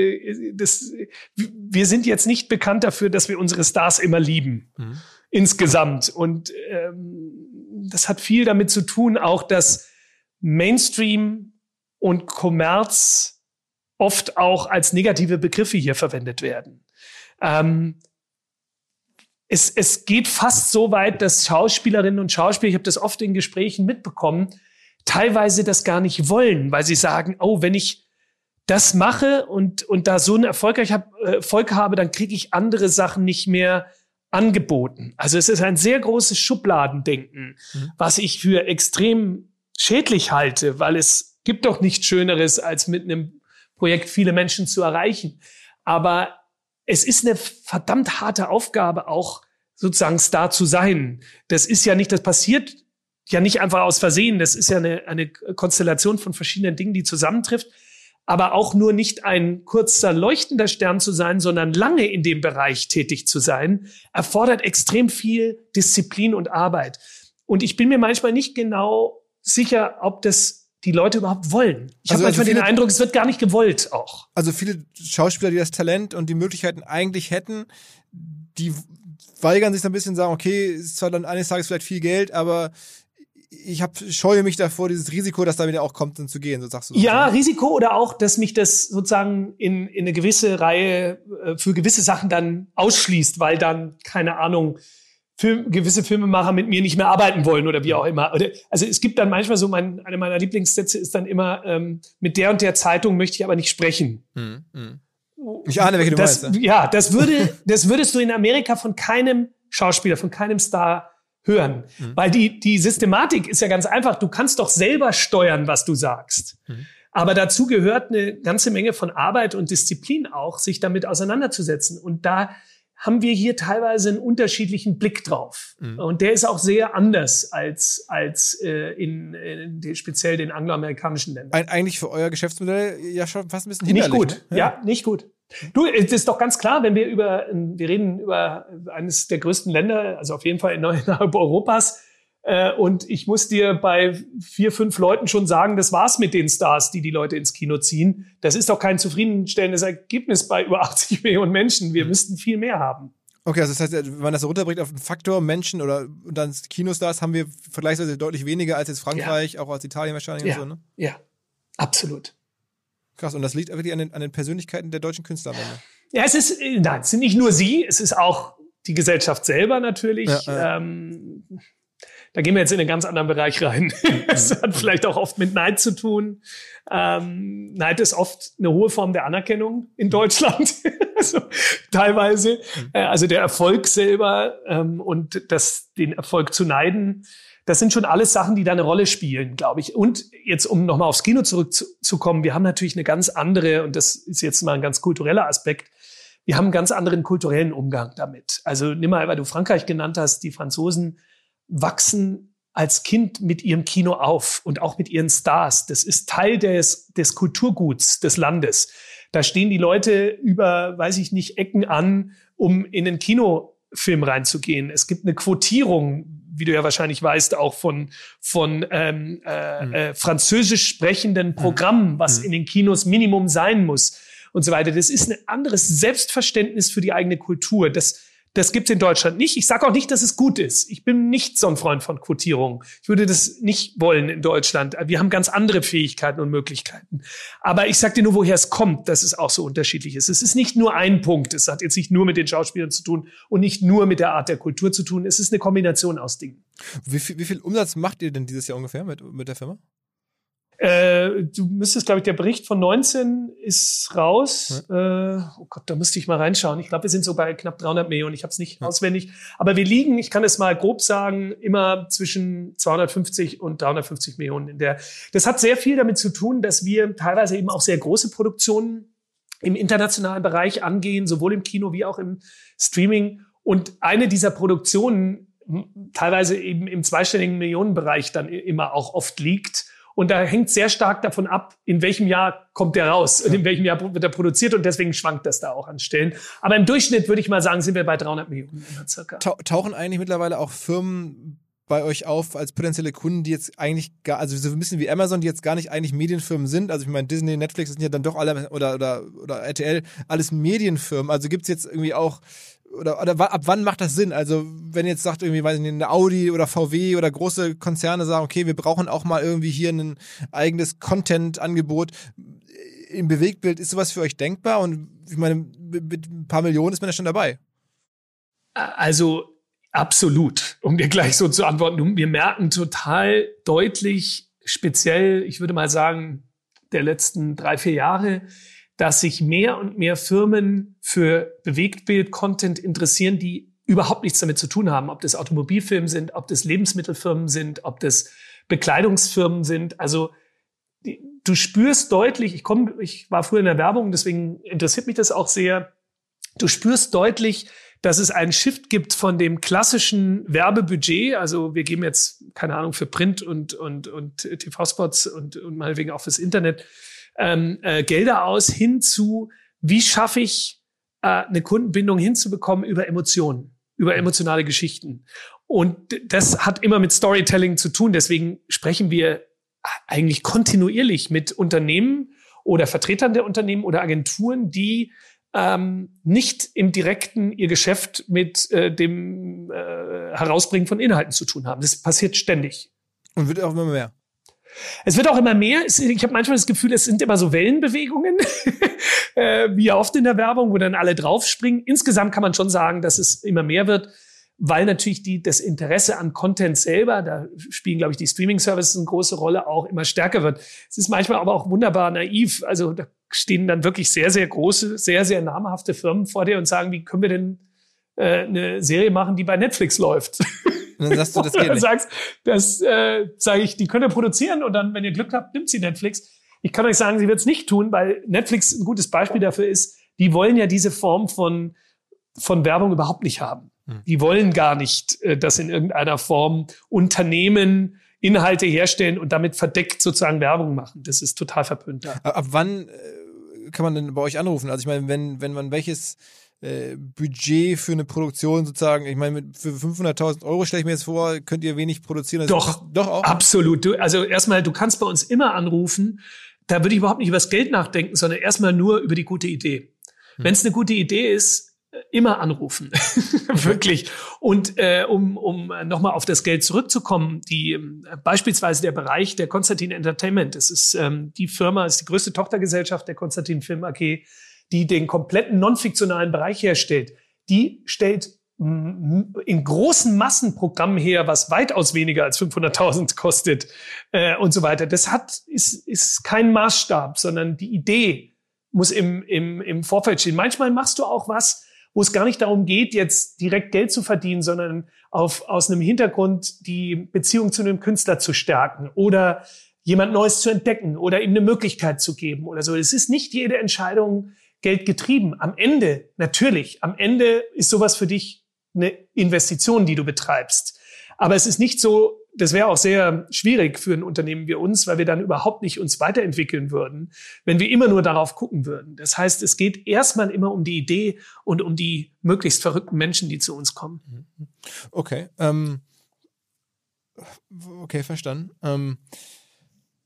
Das, wir sind jetzt nicht bekannt dafür, dass wir unsere Stars immer lieben. Mhm. Insgesamt. Und ähm, das hat viel damit zu tun, auch dass Mainstream und Kommerz oft auch als negative Begriffe hier verwendet werden. Ähm, es, es geht fast so weit, dass Schauspielerinnen und Schauspieler, ich habe das oft in Gesprächen mitbekommen, teilweise das gar nicht wollen, weil sie sagen, oh, wenn ich das mache und, und da so einen Erfolg, ich hab, äh, Erfolg habe, dann kriege ich andere Sachen nicht mehr angeboten. Also es ist ein sehr großes Schubladendenken, Mhm. was ich für extrem schädlich halte, weil es gibt doch nichts Schöneres, als mit einem Projekt viele Menschen zu erreichen. Aber es ist eine verdammt harte Aufgabe, auch sozusagen Star zu sein. Das ist ja nicht, das passiert ja nicht einfach aus Versehen. Das ist ja eine, eine Konstellation von verschiedenen Dingen, die zusammentrifft. Aber auch nur nicht ein kurzer leuchtender Stern zu sein, sondern lange in dem Bereich tätig zu sein, erfordert extrem viel Disziplin und Arbeit. Und ich bin mir manchmal nicht genau sicher, ob das die Leute überhaupt wollen. Ich Also- habe also manchmal den viele- Eindruck, es wird gar nicht gewollt auch. Also viele Schauspieler, die das Talent und die Möglichkeiten eigentlich hätten, die weigern sich so ein bisschen, sagen, okay, ist zwar dann eines Tages vielleicht viel Geld, aber ich hab, scheue mich davor, dieses Risiko, das da wieder auch kommt, dann zu gehen, so sagst du. Ja, Risiko oder auch, dass mich das sozusagen in, in eine gewisse Reihe äh, für gewisse Sachen dann ausschließt, weil dann, keine Ahnung, Film, gewisse Filmemacher mit mir nicht mehr arbeiten wollen oder wie auch immer. Oder, also es gibt dann manchmal so, mein, eine meiner Lieblingssätze ist dann immer, ähm, mit der und der Zeitung möchte ich aber nicht sprechen. Hm, hm. Ich ahne, welche du das, meinst. Ja, das würde, das würdest du in Amerika von keinem Schauspieler, von keinem Star hören. Mhm. Weil die, die Systematik ist ja ganz einfach. Du kannst doch selber steuern, was du sagst. Mhm. Aber dazu gehört eine ganze Menge von Arbeit und Disziplin auch, sich damit auseinanderzusetzen. Und da haben wir hier teilweise einen unterschiedlichen Blick drauf. Mhm. Und der ist auch sehr anders als, als äh, in, in speziell den angloamerikanischen Ländern. Ein, eigentlich für euer Geschäftsmodell ja schon fast ein bisschen Nicht hinderlich. gut. Ne? Ja. nicht gut. Du, es ist doch ganz klar, wenn wir über, wir reden über eines der größten Länder, also auf jeden Fall innerhalb Europas, und ich muss dir bei vier, fünf Leuten schon sagen, das war's mit den Stars, die die Leute ins Kino ziehen. Das ist doch kein zufriedenstellendes Ergebnis bei über 80 Millionen Menschen. Wir müssten viel mehr haben. Okay, also das heißt, wenn man das so runterbringt auf einen Faktor Menschen oder dann Kinostars, haben wir vergleichsweise deutlich weniger als jetzt Frankreich, auch als Italien wahrscheinlich Ja. und so, ne? Ja, absolut. Krass, und das liegt wirklich an den, an den Persönlichkeiten der deutschen Künstler. Ja, es ist, äh, nein, es sind nicht nur sie, es ist auch die Gesellschaft selber natürlich. Ja, ja. Ähm, da gehen wir jetzt in einen ganz anderen Bereich rein. Es hat vielleicht auch oft mit Neid zu tun. Ähm, Neid ist oft eine hohe Form der Anerkennung in Deutschland. also, teilweise. Äh, also der Erfolg selber ähm, und das, den Erfolg zu neiden, das sind schon alles Sachen, die da eine Rolle spielen, glaube ich. Und jetzt, um nochmal aufs Kino zurückzukommen, wir haben natürlich eine ganz andere, und das ist jetzt mal ein ganz kultureller Aspekt, wir haben einen ganz anderen kulturellen Umgang damit. Also nimm mal, weil du Frankreich genannt hast, die Franzosen wachsen als Kind mit ihrem Kino auf und auch mit ihren Stars. Das ist Teil des, des Kulturguts des Landes. Da stehen die Leute über, weiß ich nicht, Ecken an, um in den Kinofilm reinzugehen. Es gibt eine Quotierung, wie du ja wahrscheinlich weißt, auch von, von ähm, äh, mhm. äh, französisch sprechenden mhm. Programmen, was mhm. in den Kinos Minimum sein muss und so weiter. Das ist ein anderes Selbstverständnis für die eigene Kultur. Das, das gibt's in Deutschland nicht. Ich sage auch nicht, dass es gut ist. Ich bin nicht so ein Freund von Quotierung. Ich würde das nicht wollen in Deutschland. Wir haben ganz andere Fähigkeiten und Möglichkeiten. Aber ich sage dir nur, woher es kommt, dass es auch so unterschiedlich ist. Es ist nicht nur ein Punkt. Es hat jetzt nicht nur mit den Schauspielern zu tun und nicht nur mit der Art der Kultur zu tun. Es ist eine Kombination aus Dingen. Wie viel, wie viel Umsatz macht ihr denn dieses Jahr ungefähr mit, mit der Firma? Äh, du müsstest, glaube ich, der Bericht von 19 ist raus. Ja. Äh, oh Gott, da müsste ich mal reinschauen. Ich glaube, wir sind so bei knapp 300 Millionen. Ich habe es nicht ja. auswendig. Aber wir liegen, ich kann es mal grob sagen, immer zwischen 250 und 350 Millionen. In der, das hat sehr viel damit zu tun, dass wir teilweise eben auch sehr große Produktionen im internationalen Bereich angehen, sowohl im Kino wie auch im Streaming. Und eine dieser Produktionen teilweise eben im zweistelligen Millionenbereich dann immer auch oft liegt und da hängt sehr stark davon ab, in welchem Jahr kommt der raus und in welchem Jahr wird er produziert. Und deswegen schwankt das da auch an Stellen. Aber im Durchschnitt würde ich mal sagen, sind wir bei 300 Millionen circa. Tauchen eigentlich mittlerweile auch Firmen bei euch auf als potenzielle Kunden, die jetzt eigentlich gar, also so ein bisschen wie Amazon, die jetzt gar nicht eigentlich Medienfirmen sind. Also ich meine, Disney, Netflix sind ja dann doch alle oder oder oder RTL alles Medienfirmen. Also gibt's jetzt irgendwie auch oder, oder ab wann macht das Sinn? Also, wenn jetzt sagt irgendwie, weiß ich nicht, eine Audi oder VW oder große Konzerne sagen, okay, wir brauchen auch mal irgendwie hier ein eigenes Content-Angebot im Bewegtbild, ist sowas für euch denkbar? Und ich meine, mit ein paar Millionen ist man ja schon dabei. Also, absolut. Um dir gleich so zu antworten, wir merken total deutlich, speziell, ich würde mal sagen, der letzten drei, vier Jahre, dass sich mehr und mehr Firmen für Bewegtbild-Content interessieren, die überhaupt nichts damit zu tun haben, ob das Automobilfirmen sind, ob das Lebensmittelfirmen sind, ob das Bekleidungsfirmen sind. Also du spürst deutlich, ich komme, ich war früher in der Werbung, deswegen interessiert mich das auch sehr. Du spürst deutlich, dass es einen Shift gibt von dem klassischen Werbebudget. Also wir geben jetzt, keine Ahnung, für Print und, und, und TV-Spots und, und meinetwegen auch fürs Internet ähm, äh, Gelder aus hin zu, wie schaffe ich äh, eine Kundenbindung hinzubekommen über Emotionen, über emotionale Geschichten. Und das hat immer mit Storytelling zu tun. Deswegen sprechen wir eigentlich kontinuierlich mit Unternehmen oder Vertretern der Unternehmen oder Agenturen, die ähm, nicht im direkten ihr Geschäft mit äh, dem äh, Herausbringen von Inhalten zu tun haben. Das passiert ständig. Und wird auch immer mehr. Es wird auch immer mehr. Ich habe manchmal das Gefühl, es sind immer so Wellenbewegungen, äh, wie oft in der Werbung, wo dann alle draufspringen. Insgesamt kann man schon sagen, dass es immer mehr wird, weil natürlich die, das Interesse an Content selber, da spielen, glaube ich, die Streaming-Services eine große Rolle, auch immer stärker wird. Es ist manchmal aber auch wunderbar naiv. Also da stehen dann wirklich sehr, sehr große, sehr, sehr namhafte Firmen vor dir und sagen, wie können wir denn äh, eine Serie machen, die bei Netflix läuft? Und dann sagst du, das geht nicht. sagst, das äh, sage ich, die können produzieren und dann, wenn ihr Glück habt, nimmt sie Netflix. Ich kann euch sagen, sie wird es nicht tun, weil Netflix ein gutes Beispiel dafür ist, die wollen ja diese Form von, von Werbung überhaupt nicht haben. Hm. Die wollen gar nicht, äh, dass in irgendeiner Form Unternehmen Inhalte herstellen und damit verdeckt sozusagen Werbung machen. Das ist total verpönt. Ab, ab wann äh, kann man denn bei euch anrufen? Also ich meine, wenn, wenn man welches äh, Budget für eine Produktion sozusagen, ich meine, für 500.000 Euro stelle ich mir jetzt vor, könnt ihr wenig produzieren. Doch, doch auch. Absolut. Du, also erstmal, du kannst bei uns immer anrufen. Da würde ich überhaupt nicht über das Geld nachdenken, sondern erstmal nur über die gute Idee. Hm. Wenn es eine gute Idee ist, immer anrufen. Wirklich. Und äh, um, um nochmal auf das Geld zurückzukommen, die äh, beispielsweise der Bereich der Konstantin Entertainment, das ist ähm, die Firma, ist die größte Tochtergesellschaft der Konstantin Film AG, die den kompletten non-fiktionalen Bereich herstellt, die stellt in großen Massenprogrammen her, was weitaus weniger als 500.000 kostet äh, und so weiter. Das hat ist, ist kein Maßstab, sondern die Idee muss im, im, im Vorfeld stehen. Manchmal machst du auch was, wo es gar nicht darum geht, jetzt direkt Geld zu verdienen, sondern auf, aus einem Hintergrund die Beziehung zu einem Künstler zu stärken oder jemand Neues zu entdecken oder ihm eine Möglichkeit zu geben oder so. Es ist nicht jede Entscheidung Geld getrieben. Am Ende, natürlich, am Ende ist sowas für dich eine Investition, die du betreibst. Aber es ist nicht so, das wäre auch sehr schwierig für ein Unternehmen wie uns, weil wir dann überhaupt nicht uns weiterentwickeln würden, wenn wir immer nur darauf gucken würden. Das heißt, es geht erstmal immer um die Idee und um die möglichst verrückten Menschen, die zu uns kommen. Okay. Ähm, okay, verstanden. Ähm,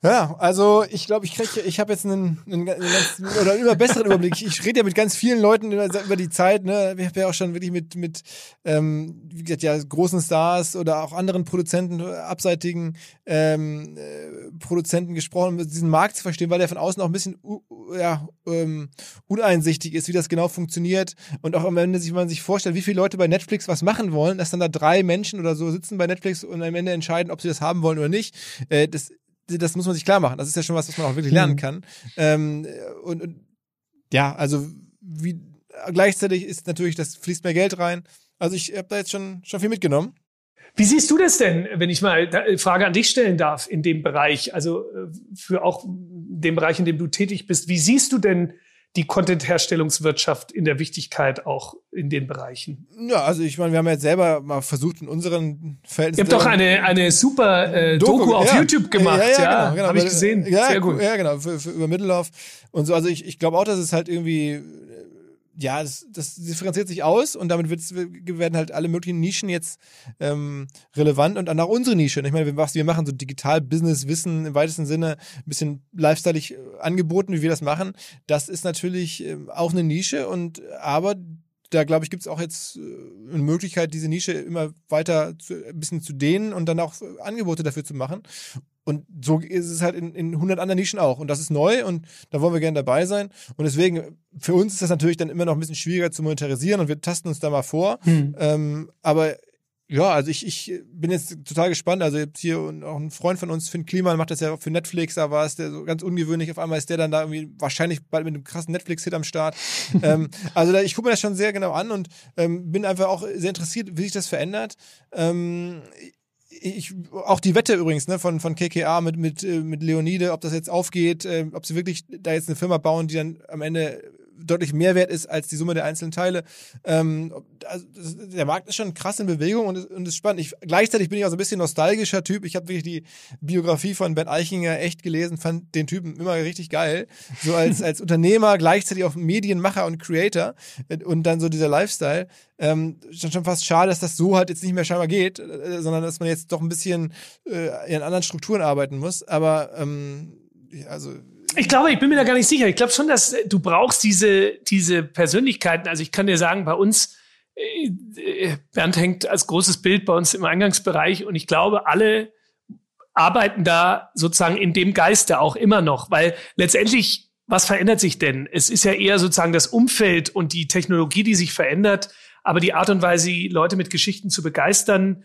ja, also ich glaube, ich kriege, ich habe jetzt einen, einen, einen ganz, oder einen immer besseren Überblick. Ich, rede ja mit ganz vielen Leuten über, über die Zeit. Ne, ich habe ja auch schon wirklich mit mit ähm, wie gesagt ja großen Stars oder auch anderen Produzenten, abseitigen ähm, äh, Produzenten gesprochen, um diesen Markt zu verstehen, weil der von außen auch ein bisschen uh, ja ähm, uneinsichtig ist, wie das genau funktioniert und auch am Ende sich man sich vorstellt, wie viele Leute bei Netflix was machen wollen, dass dann da drei Menschen oder so sitzen bei Netflix und am Ende entscheiden, ob sie das haben wollen oder nicht. Äh, das das muss man sich klar machen. Das ist ja schon was, was man auch wirklich lernen mhm. kann. Ähm, und, und, ja, also wie gleichzeitig ist natürlich, das fließt mehr Geld rein. Also ich habe da jetzt schon, schon viel mitgenommen. Wie siehst du das denn, wenn ich mal eine Frage an dich stellen darf in dem Bereich, also äh, für auch den Bereich, in dem du tätig bist? Wie siehst du denn die Content-Herstellungswirtschaft in der Wichtigkeit auch in den Bereichen? Ja, also ich meine, wir haben ja jetzt selber mal versucht in unseren Verhältnissen. Ihr habt doch eine, eine super äh, Doku, Doku auf ja. YouTube gemacht, ja, ja, ja genau, genau. habe ich gesehen. Ja, Sehr gut. Ja, genau, für, für, über Mittellauf und so. Also ich, ich glaube auch, dass es halt irgendwie ja, das, das differenziert sich aus und damit werden halt alle möglichen Nischen jetzt ähm, relevant und dann auch unsere Nische. Ich meine, was wir machen, so digital Business, Wissen im weitesten Sinne, ein bisschen lifestyleig äh, angeboten, wie wir das machen, das ist natürlich äh, auch eine Nische und aber da glaube ich, gibt es auch jetzt äh, eine Möglichkeit, diese Nische immer weiter zu, ein bisschen zu dehnen und dann auch Angebote dafür zu machen. Und so ist es halt in, in 100 anderen Nischen auch. Und das ist neu und da wollen wir gerne dabei sein. Und deswegen, für uns ist das natürlich dann immer noch ein bisschen schwieriger zu monetarisieren und wir tasten uns da mal vor. Hm. Ähm, aber ja, also ich, ich bin jetzt total gespannt. Also jetzt hier und auch ein Freund von uns, Finn Kliman, macht das ja für Netflix, da war es der so ganz ungewöhnlich. Auf einmal ist der dann da irgendwie wahrscheinlich bald mit einem krassen Netflix-Hit am Start. ähm, also da, ich gucke mir das schon sehr genau an und ähm, bin einfach auch sehr interessiert, wie sich das verändert. Ich, auch die Wette übrigens ne, von, von KKA mit, mit, äh, mit Leonide, ob das jetzt aufgeht, äh, ob sie wirklich da jetzt eine Firma bauen, die dann am Ende deutlich mehr wert ist als die Summe der einzelnen Teile. Ähm, also der Markt ist schon krass in Bewegung und, und ist spannend. Ich, gleichzeitig bin ich auch so ein bisschen nostalgischer Typ. Ich habe wirklich die Biografie von Ben Eichinger echt gelesen, fand den Typen immer richtig geil. So als, als Unternehmer, gleichzeitig auch Medienmacher und Creator und dann so dieser Lifestyle. Ähm, schon, schon fast schade, dass das so halt jetzt nicht mehr scheinbar geht, äh, sondern dass man jetzt doch ein bisschen äh, in anderen Strukturen arbeiten muss. Aber ähm, also ich glaube, ich bin mir da gar nicht sicher. Ich glaube schon, dass du brauchst diese, diese Persönlichkeiten. Also ich kann dir sagen, bei uns, äh, Bernd hängt als großes Bild bei uns im Eingangsbereich und ich glaube, alle arbeiten da sozusagen in dem Geiste auch immer noch, weil letztendlich, was verändert sich denn? Es ist ja eher sozusagen das Umfeld und die Technologie, die sich verändert, aber die Art und Weise, Leute mit Geschichten zu begeistern,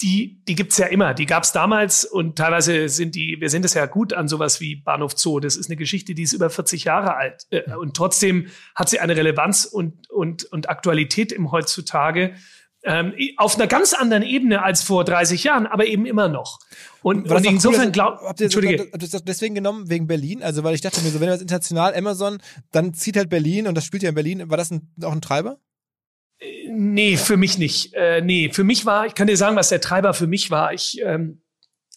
die, die gibt's ja immer. Die gab's damals und teilweise sind die, wir sind es ja gut an sowas wie Bahnhof Zoo. Das ist eine Geschichte, die ist über 40 Jahre alt. Äh, und trotzdem hat sie eine Relevanz und, und, und Aktualität im heutzutage. Ähm, auf einer ganz anderen Ebene als vor 30 Jahren, aber eben immer noch. Und, und insofern glaube habt ihr Entschuldige. Habt ihr das deswegen genommen wegen Berlin? Also weil ich dachte mir so, wenn wir das international Amazon, dann zieht halt Berlin und das spielt ja in Berlin. War das ein, auch ein Treiber? Nee, für mich nicht. Äh, nee, für mich war, ich kann dir sagen, was der Treiber für mich war. Ich ähm,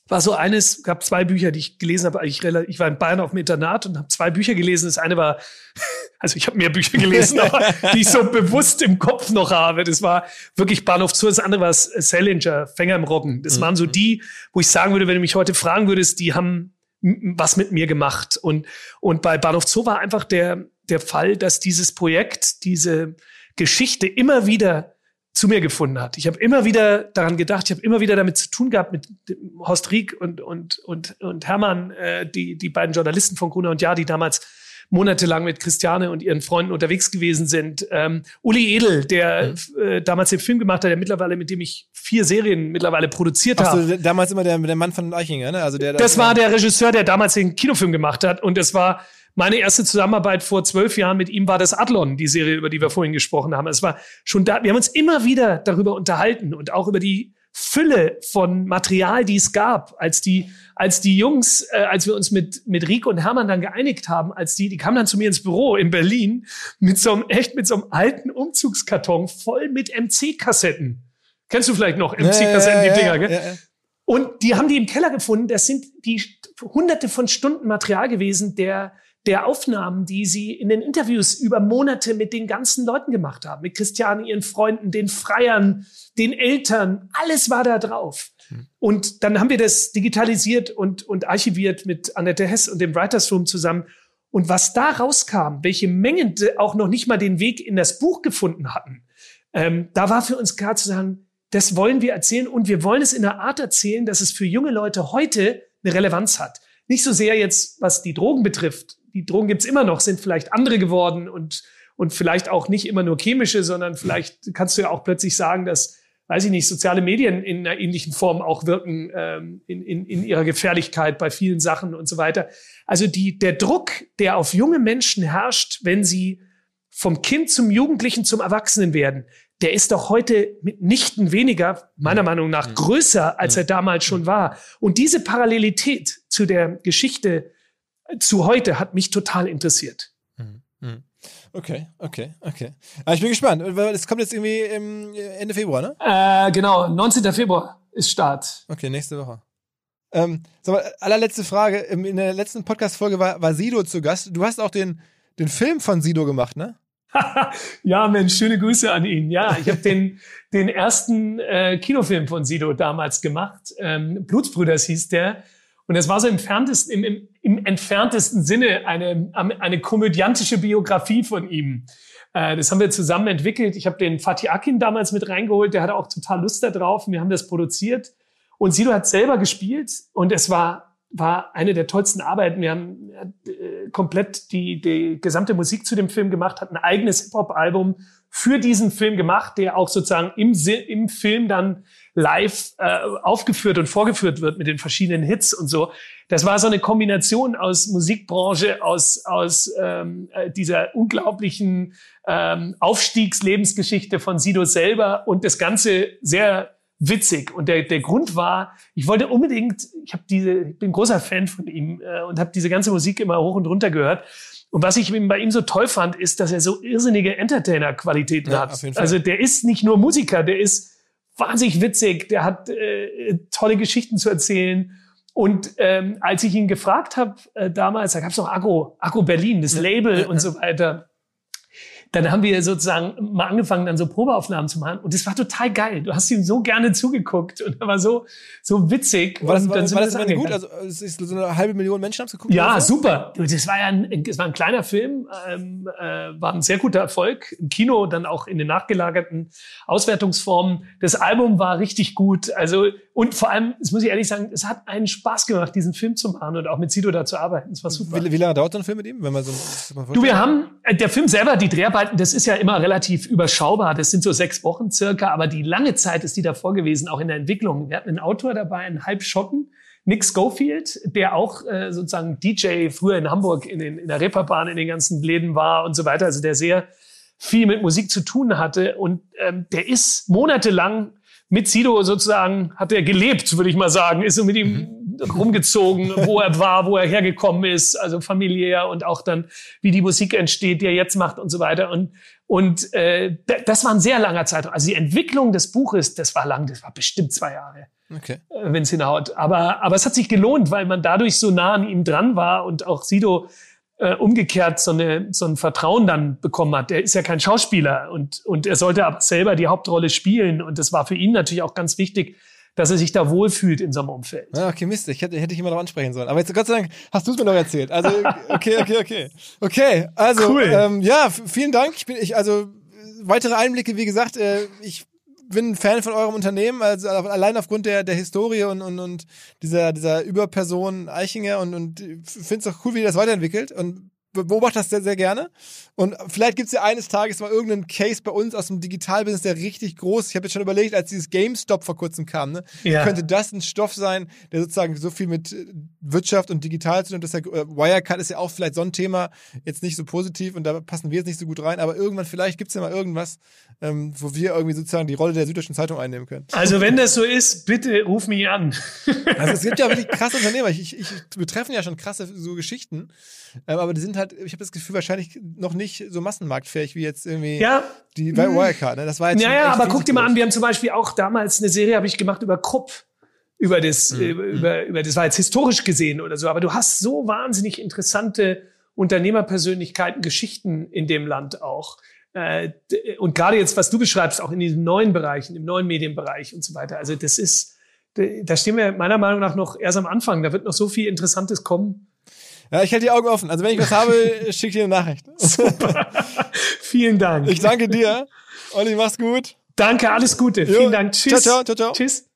war so eines, gab zwei Bücher, die ich gelesen habe. Ich, ich war in Bayern auf dem Internat und habe zwei Bücher gelesen. Das eine war, also ich habe mehr Bücher gelesen, aber die ich so bewusst im Kopf noch habe. Das war wirklich Bahnhof Zoo. Das andere war Salinger, Fänger im Roggen. Das mhm. waren so die, wo ich sagen würde, wenn du mich heute fragen würdest, die haben was mit mir gemacht. Und, und bei Bahnhof Zoo war einfach der, der Fall, dass dieses Projekt, diese Geschichte immer wieder zu mir gefunden hat. Ich habe immer wieder daran gedacht, ich habe immer wieder damit zu tun gehabt mit Horst Rieck und, und, und, und Hermann, äh, die, die beiden Journalisten von Gruner und Ja, die damals monatelang mit Christiane und ihren Freunden unterwegs gewesen sind. Ähm, Uli Edel, der mhm. äh, damals den Film gemacht hat, der mittlerweile, mit dem ich vier Serien mittlerweile produziert habe. So, damals immer der, der Mann von Eichinger, ne? Also der, das war der Regisseur, der damals den Kinofilm gemacht hat und das war meine erste Zusammenarbeit vor zwölf Jahren mit ihm war das Adlon, die Serie, über die wir vorhin gesprochen haben. Es war schon da, wir haben uns immer wieder darüber unterhalten und auch über die Fülle von Material, die es gab, als die, als die Jungs, äh, als wir uns mit, mit Rico und Hermann dann geeinigt haben, als die, die kamen dann zu mir ins Büro in Berlin mit so einem, echt mit so einem alten Umzugskarton voll mit MC-Kassetten. Kennst du vielleicht noch MC-Kassetten, die Dinger, gell? Und die haben die im Keller gefunden. Das sind die hunderte von Stunden Material gewesen, der der Aufnahmen, die sie in den Interviews über Monate mit den ganzen Leuten gemacht haben, mit Christiane, ihren Freunden, den Freiern, den Eltern, alles war da drauf. Hm. Und dann haben wir das digitalisiert und, und archiviert mit Annette Hess und dem Writers Room zusammen. Und was da rauskam, welche Mengen auch noch nicht mal den Weg in das Buch gefunden hatten, ähm, da war für uns klar zu sagen, das wollen wir erzählen und wir wollen es in einer Art erzählen, dass es für junge Leute heute eine Relevanz hat. Nicht so sehr jetzt, was die Drogen betrifft, die Drogen gibt's immer noch, sind vielleicht andere geworden und, und vielleicht auch nicht immer nur chemische, sondern vielleicht kannst du ja auch plötzlich sagen, dass, weiß ich nicht, soziale Medien in einer ähnlichen Form auch wirken ähm, in, in, in ihrer Gefährlichkeit bei vielen Sachen und so weiter. Also die, der Druck, der auf junge Menschen herrscht, wenn sie vom Kind zum Jugendlichen zum Erwachsenen werden, der ist doch heute mitnichten weniger, meiner Meinung nach, größer, als er damals schon war. Und diese Parallelität zu der Geschichte zu heute hat mich total interessiert. Mhm. Mhm. Okay, okay, okay. Aber ich bin gespannt. Es kommt jetzt irgendwie im Ende Februar, ne? Äh, genau, 19. Februar ist Start. Okay, nächste Woche. Ähm, mal, allerletzte Frage. In der letzten Podcast-Folge war, war Sido zu Gast. Du hast auch den, den Film von Sido gemacht, ne? ja, Mensch, schöne Grüße an ihn. Ja, ich habe den, den ersten äh, Kinofilm von Sido damals gemacht. Ähm, Blutsbrüders hieß der. Und es war so im, im, im, im entferntesten Sinne eine, eine komödiantische Biografie von ihm. Äh, das haben wir zusammen entwickelt. Ich habe den Fatih Akin damals mit reingeholt. Der hatte auch total Lust darauf. Wir haben das produziert. Und Sido hat selber gespielt. Und es war, war eine der tollsten Arbeiten. Wir haben äh, komplett die, die gesamte Musik zu dem Film gemacht, hat ein eigenes Hip-Hop-Album für diesen Film gemacht, der auch sozusagen im, im Film dann live äh, aufgeführt und vorgeführt wird mit den verschiedenen Hits und so. Das war so eine Kombination aus Musikbranche, aus, aus ähm, äh, dieser unglaublichen ähm, Aufstiegslebensgeschichte von Sido selber und das Ganze sehr witzig. Und der, der Grund war, ich wollte unbedingt, ich habe diese, ich bin großer Fan von ihm äh, und habe diese ganze Musik immer hoch und runter gehört. Und was ich bei ihm so toll fand, ist, dass er so irrsinnige Entertainer-Qualitäten ja, hat. Also der ist nicht nur Musiker, der ist wahnsinnig witzig, der hat äh, tolle Geschichten zu erzählen. Und ähm, als ich ihn gefragt habe äh, damals, da gab es noch Akku, Akku Berlin, das Label und so weiter dann haben wir sozusagen mal angefangen, dann so Probeaufnahmen zu machen. Und das war total geil. Du hast ihm so gerne zugeguckt und er war so, so witzig. War das, war, war das, das gut? Also, es ist so eine halbe Million Menschen haben es geguckt? Ja, super. Das war ja ein, das war ein kleiner Film, ähm, äh, war ein sehr guter Erfolg. Im Kino, dann auch in den nachgelagerten Auswertungsformen. Das Album war richtig gut. Also, und vor allem, das muss ich ehrlich sagen, es hat einen Spaß gemacht, diesen Film zu machen und auch mit Sido da zu arbeiten. Es war super. Wie, wie lange dauert so ein Film mit ihm? Wenn man so, du, wir haben, äh, der Film selber, die Dreharbeiten Arbeiten, das ist ja immer relativ überschaubar. Das sind so sechs Wochen circa, aber die lange Zeit ist die davor gewesen, auch in der Entwicklung. Wir hatten einen Autor dabei, einen Halbschotten, Nick Schofield, der auch äh, sozusagen DJ früher in Hamburg in, den, in der Reeperbahn in den ganzen Läden war und so weiter. Also der sehr viel mit Musik zu tun hatte und ähm, der ist monatelang mit Sido sozusagen hat er gelebt, würde ich mal sagen, ist so mit ihm mhm. rumgezogen, wo er war, wo er hergekommen ist, also familiär und auch dann, wie die Musik entsteht, die er jetzt macht und so weiter. Und, und äh, das war ein sehr langer Zeitraum. Also die Entwicklung des Buches, das war lang, das war bestimmt zwei Jahre. Okay. Äh, Wenn es hinhaut. Aber, aber es hat sich gelohnt, weil man dadurch so nah an ihm dran war und auch Sido äh, umgekehrt so, eine, so ein Vertrauen dann bekommen hat. Der ist ja kein Schauspieler und, und er sollte aber selber die Hauptrolle spielen. Und das war für ihn natürlich auch ganz wichtig, dass er sich da wohlfühlt in so einem Umfeld. Ja, okay, Mist, ich hätte, hätte ich immer noch ansprechen sollen. Aber jetzt, Gott sei Dank, hast du es mir noch erzählt. Also, okay, okay, okay. Okay, also, cool. ähm, ja, vielen Dank. Ich bin, ich, also, weitere Einblicke, wie gesagt, äh, ich bin ein Fan von eurem Unternehmen, also allein aufgrund der, der Historie und, und, und dieser, dieser Überperson Eichinger und, und finde es auch cool, wie ihr das weiterentwickelt. Und beobachte das sehr, sehr gerne. Und vielleicht gibt es ja eines Tages mal irgendeinen Case bei uns aus dem Digitalbusiness, der richtig groß ist. Ich habe jetzt schon überlegt, als dieses GameStop vor kurzem kam, ne, ja. könnte das ein Stoff sein, der sozusagen so viel mit äh, Wirtschaft und digital zu tun hat. Äh, Wirecard ist ja auch vielleicht so ein Thema, jetzt nicht so positiv und da passen wir jetzt nicht so gut rein, aber irgendwann vielleicht gibt es ja mal irgendwas, ähm, wo wir irgendwie sozusagen die Rolle der Süddeutschen Zeitung einnehmen können. Also wenn das so ist, bitte ruf mich an. also es gibt ja wirklich krasse Unternehmer. Ich, ich, ich, wir treffen ja schon krasse so Geschichten, ähm, aber die sind halt, ich habe das Gefühl, wahrscheinlich noch nicht so massenmarktfähig wie jetzt irgendwie ja. die Wirecard. Ne? Das war jetzt ja, ja, aber guck dir mal an, wir haben zum Beispiel auch damals eine Serie habe ich gemacht über Krupp über das, mhm. über, über, das war jetzt historisch gesehen oder so, aber du hast so wahnsinnig interessante Unternehmerpersönlichkeiten, Geschichten in dem Land auch. Äh, und gerade jetzt, was du beschreibst, auch in diesen neuen Bereichen, im neuen Medienbereich und so weiter. Also das ist, da stehen wir meiner Meinung nach noch erst am Anfang. Da wird noch so viel Interessantes kommen. Ja, ich halte die Augen offen. Also wenn ich was habe, schick dir eine Nachricht. Super. Vielen Dank. Ich danke dir. Olli, mach's gut. Danke, alles Gute. Jo. Vielen Dank. Tschüss. Ciao, ciao, ciao, ciao. Tschüss.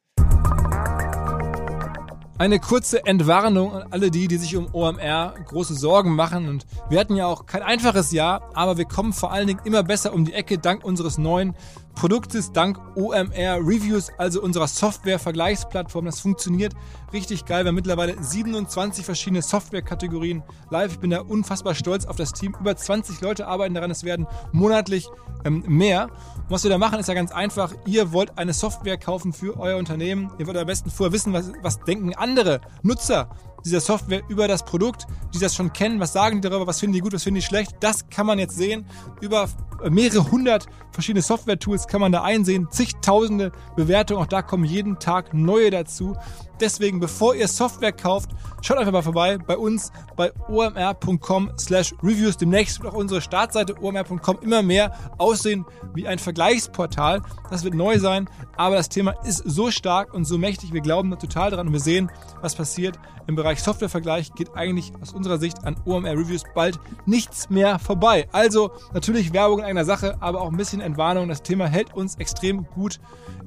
Eine kurze Entwarnung an alle die, die sich um OMR große Sorgen machen. Und wir hatten ja auch kein einfaches Jahr, aber wir kommen vor allen Dingen immer besser um die Ecke dank unseres neuen Produktes dank OMR Reviews, also unserer Software-Vergleichsplattform. Das funktioniert richtig geil. Wir haben mittlerweile 27 verschiedene Software-Kategorien live. Ich bin da unfassbar stolz auf das Team. Über 20 Leute arbeiten daran. Es werden monatlich ähm, mehr. Und was wir da machen, ist ja ganz einfach. Ihr wollt eine Software kaufen für euer Unternehmen. Ihr wollt am besten vorher wissen, was, was denken andere Nutzer dieser Software über das Produkt, die das schon kennen, was sagen die darüber, was finden die gut, was finden die schlecht. Das kann man jetzt sehen. Über mehrere hundert verschiedene Software-Tools kann man da einsehen, zigtausende Bewertungen, auch da kommen jeden Tag neue dazu. Deswegen, bevor ihr Software kauft, schaut einfach mal vorbei bei uns bei omr.com slash reviews. Demnächst wird auch unsere Startseite omr.com immer mehr aussehen wie ein Vergleichsportal. Das wird neu sein, aber das Thema ist so stark und so mächtig. Wir glauben da total dran und wir sehen, was passiert. Im Bereich Softwarevergleich geht eigentlich aus unserer Sicht an OMR Reviews bald nichts mehr vorbei. Also natürlich Werbung in einer Sache, aber auch ein bisschen Entwarnung. Das Thema hält uns extrem gut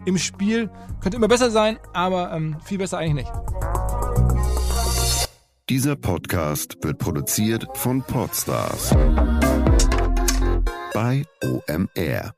im Spiel. Könnte immer besser sein, aber ähm, viel besser eigentlich nicht. Dieser Podcast wird produziert von Podstars bei OMR.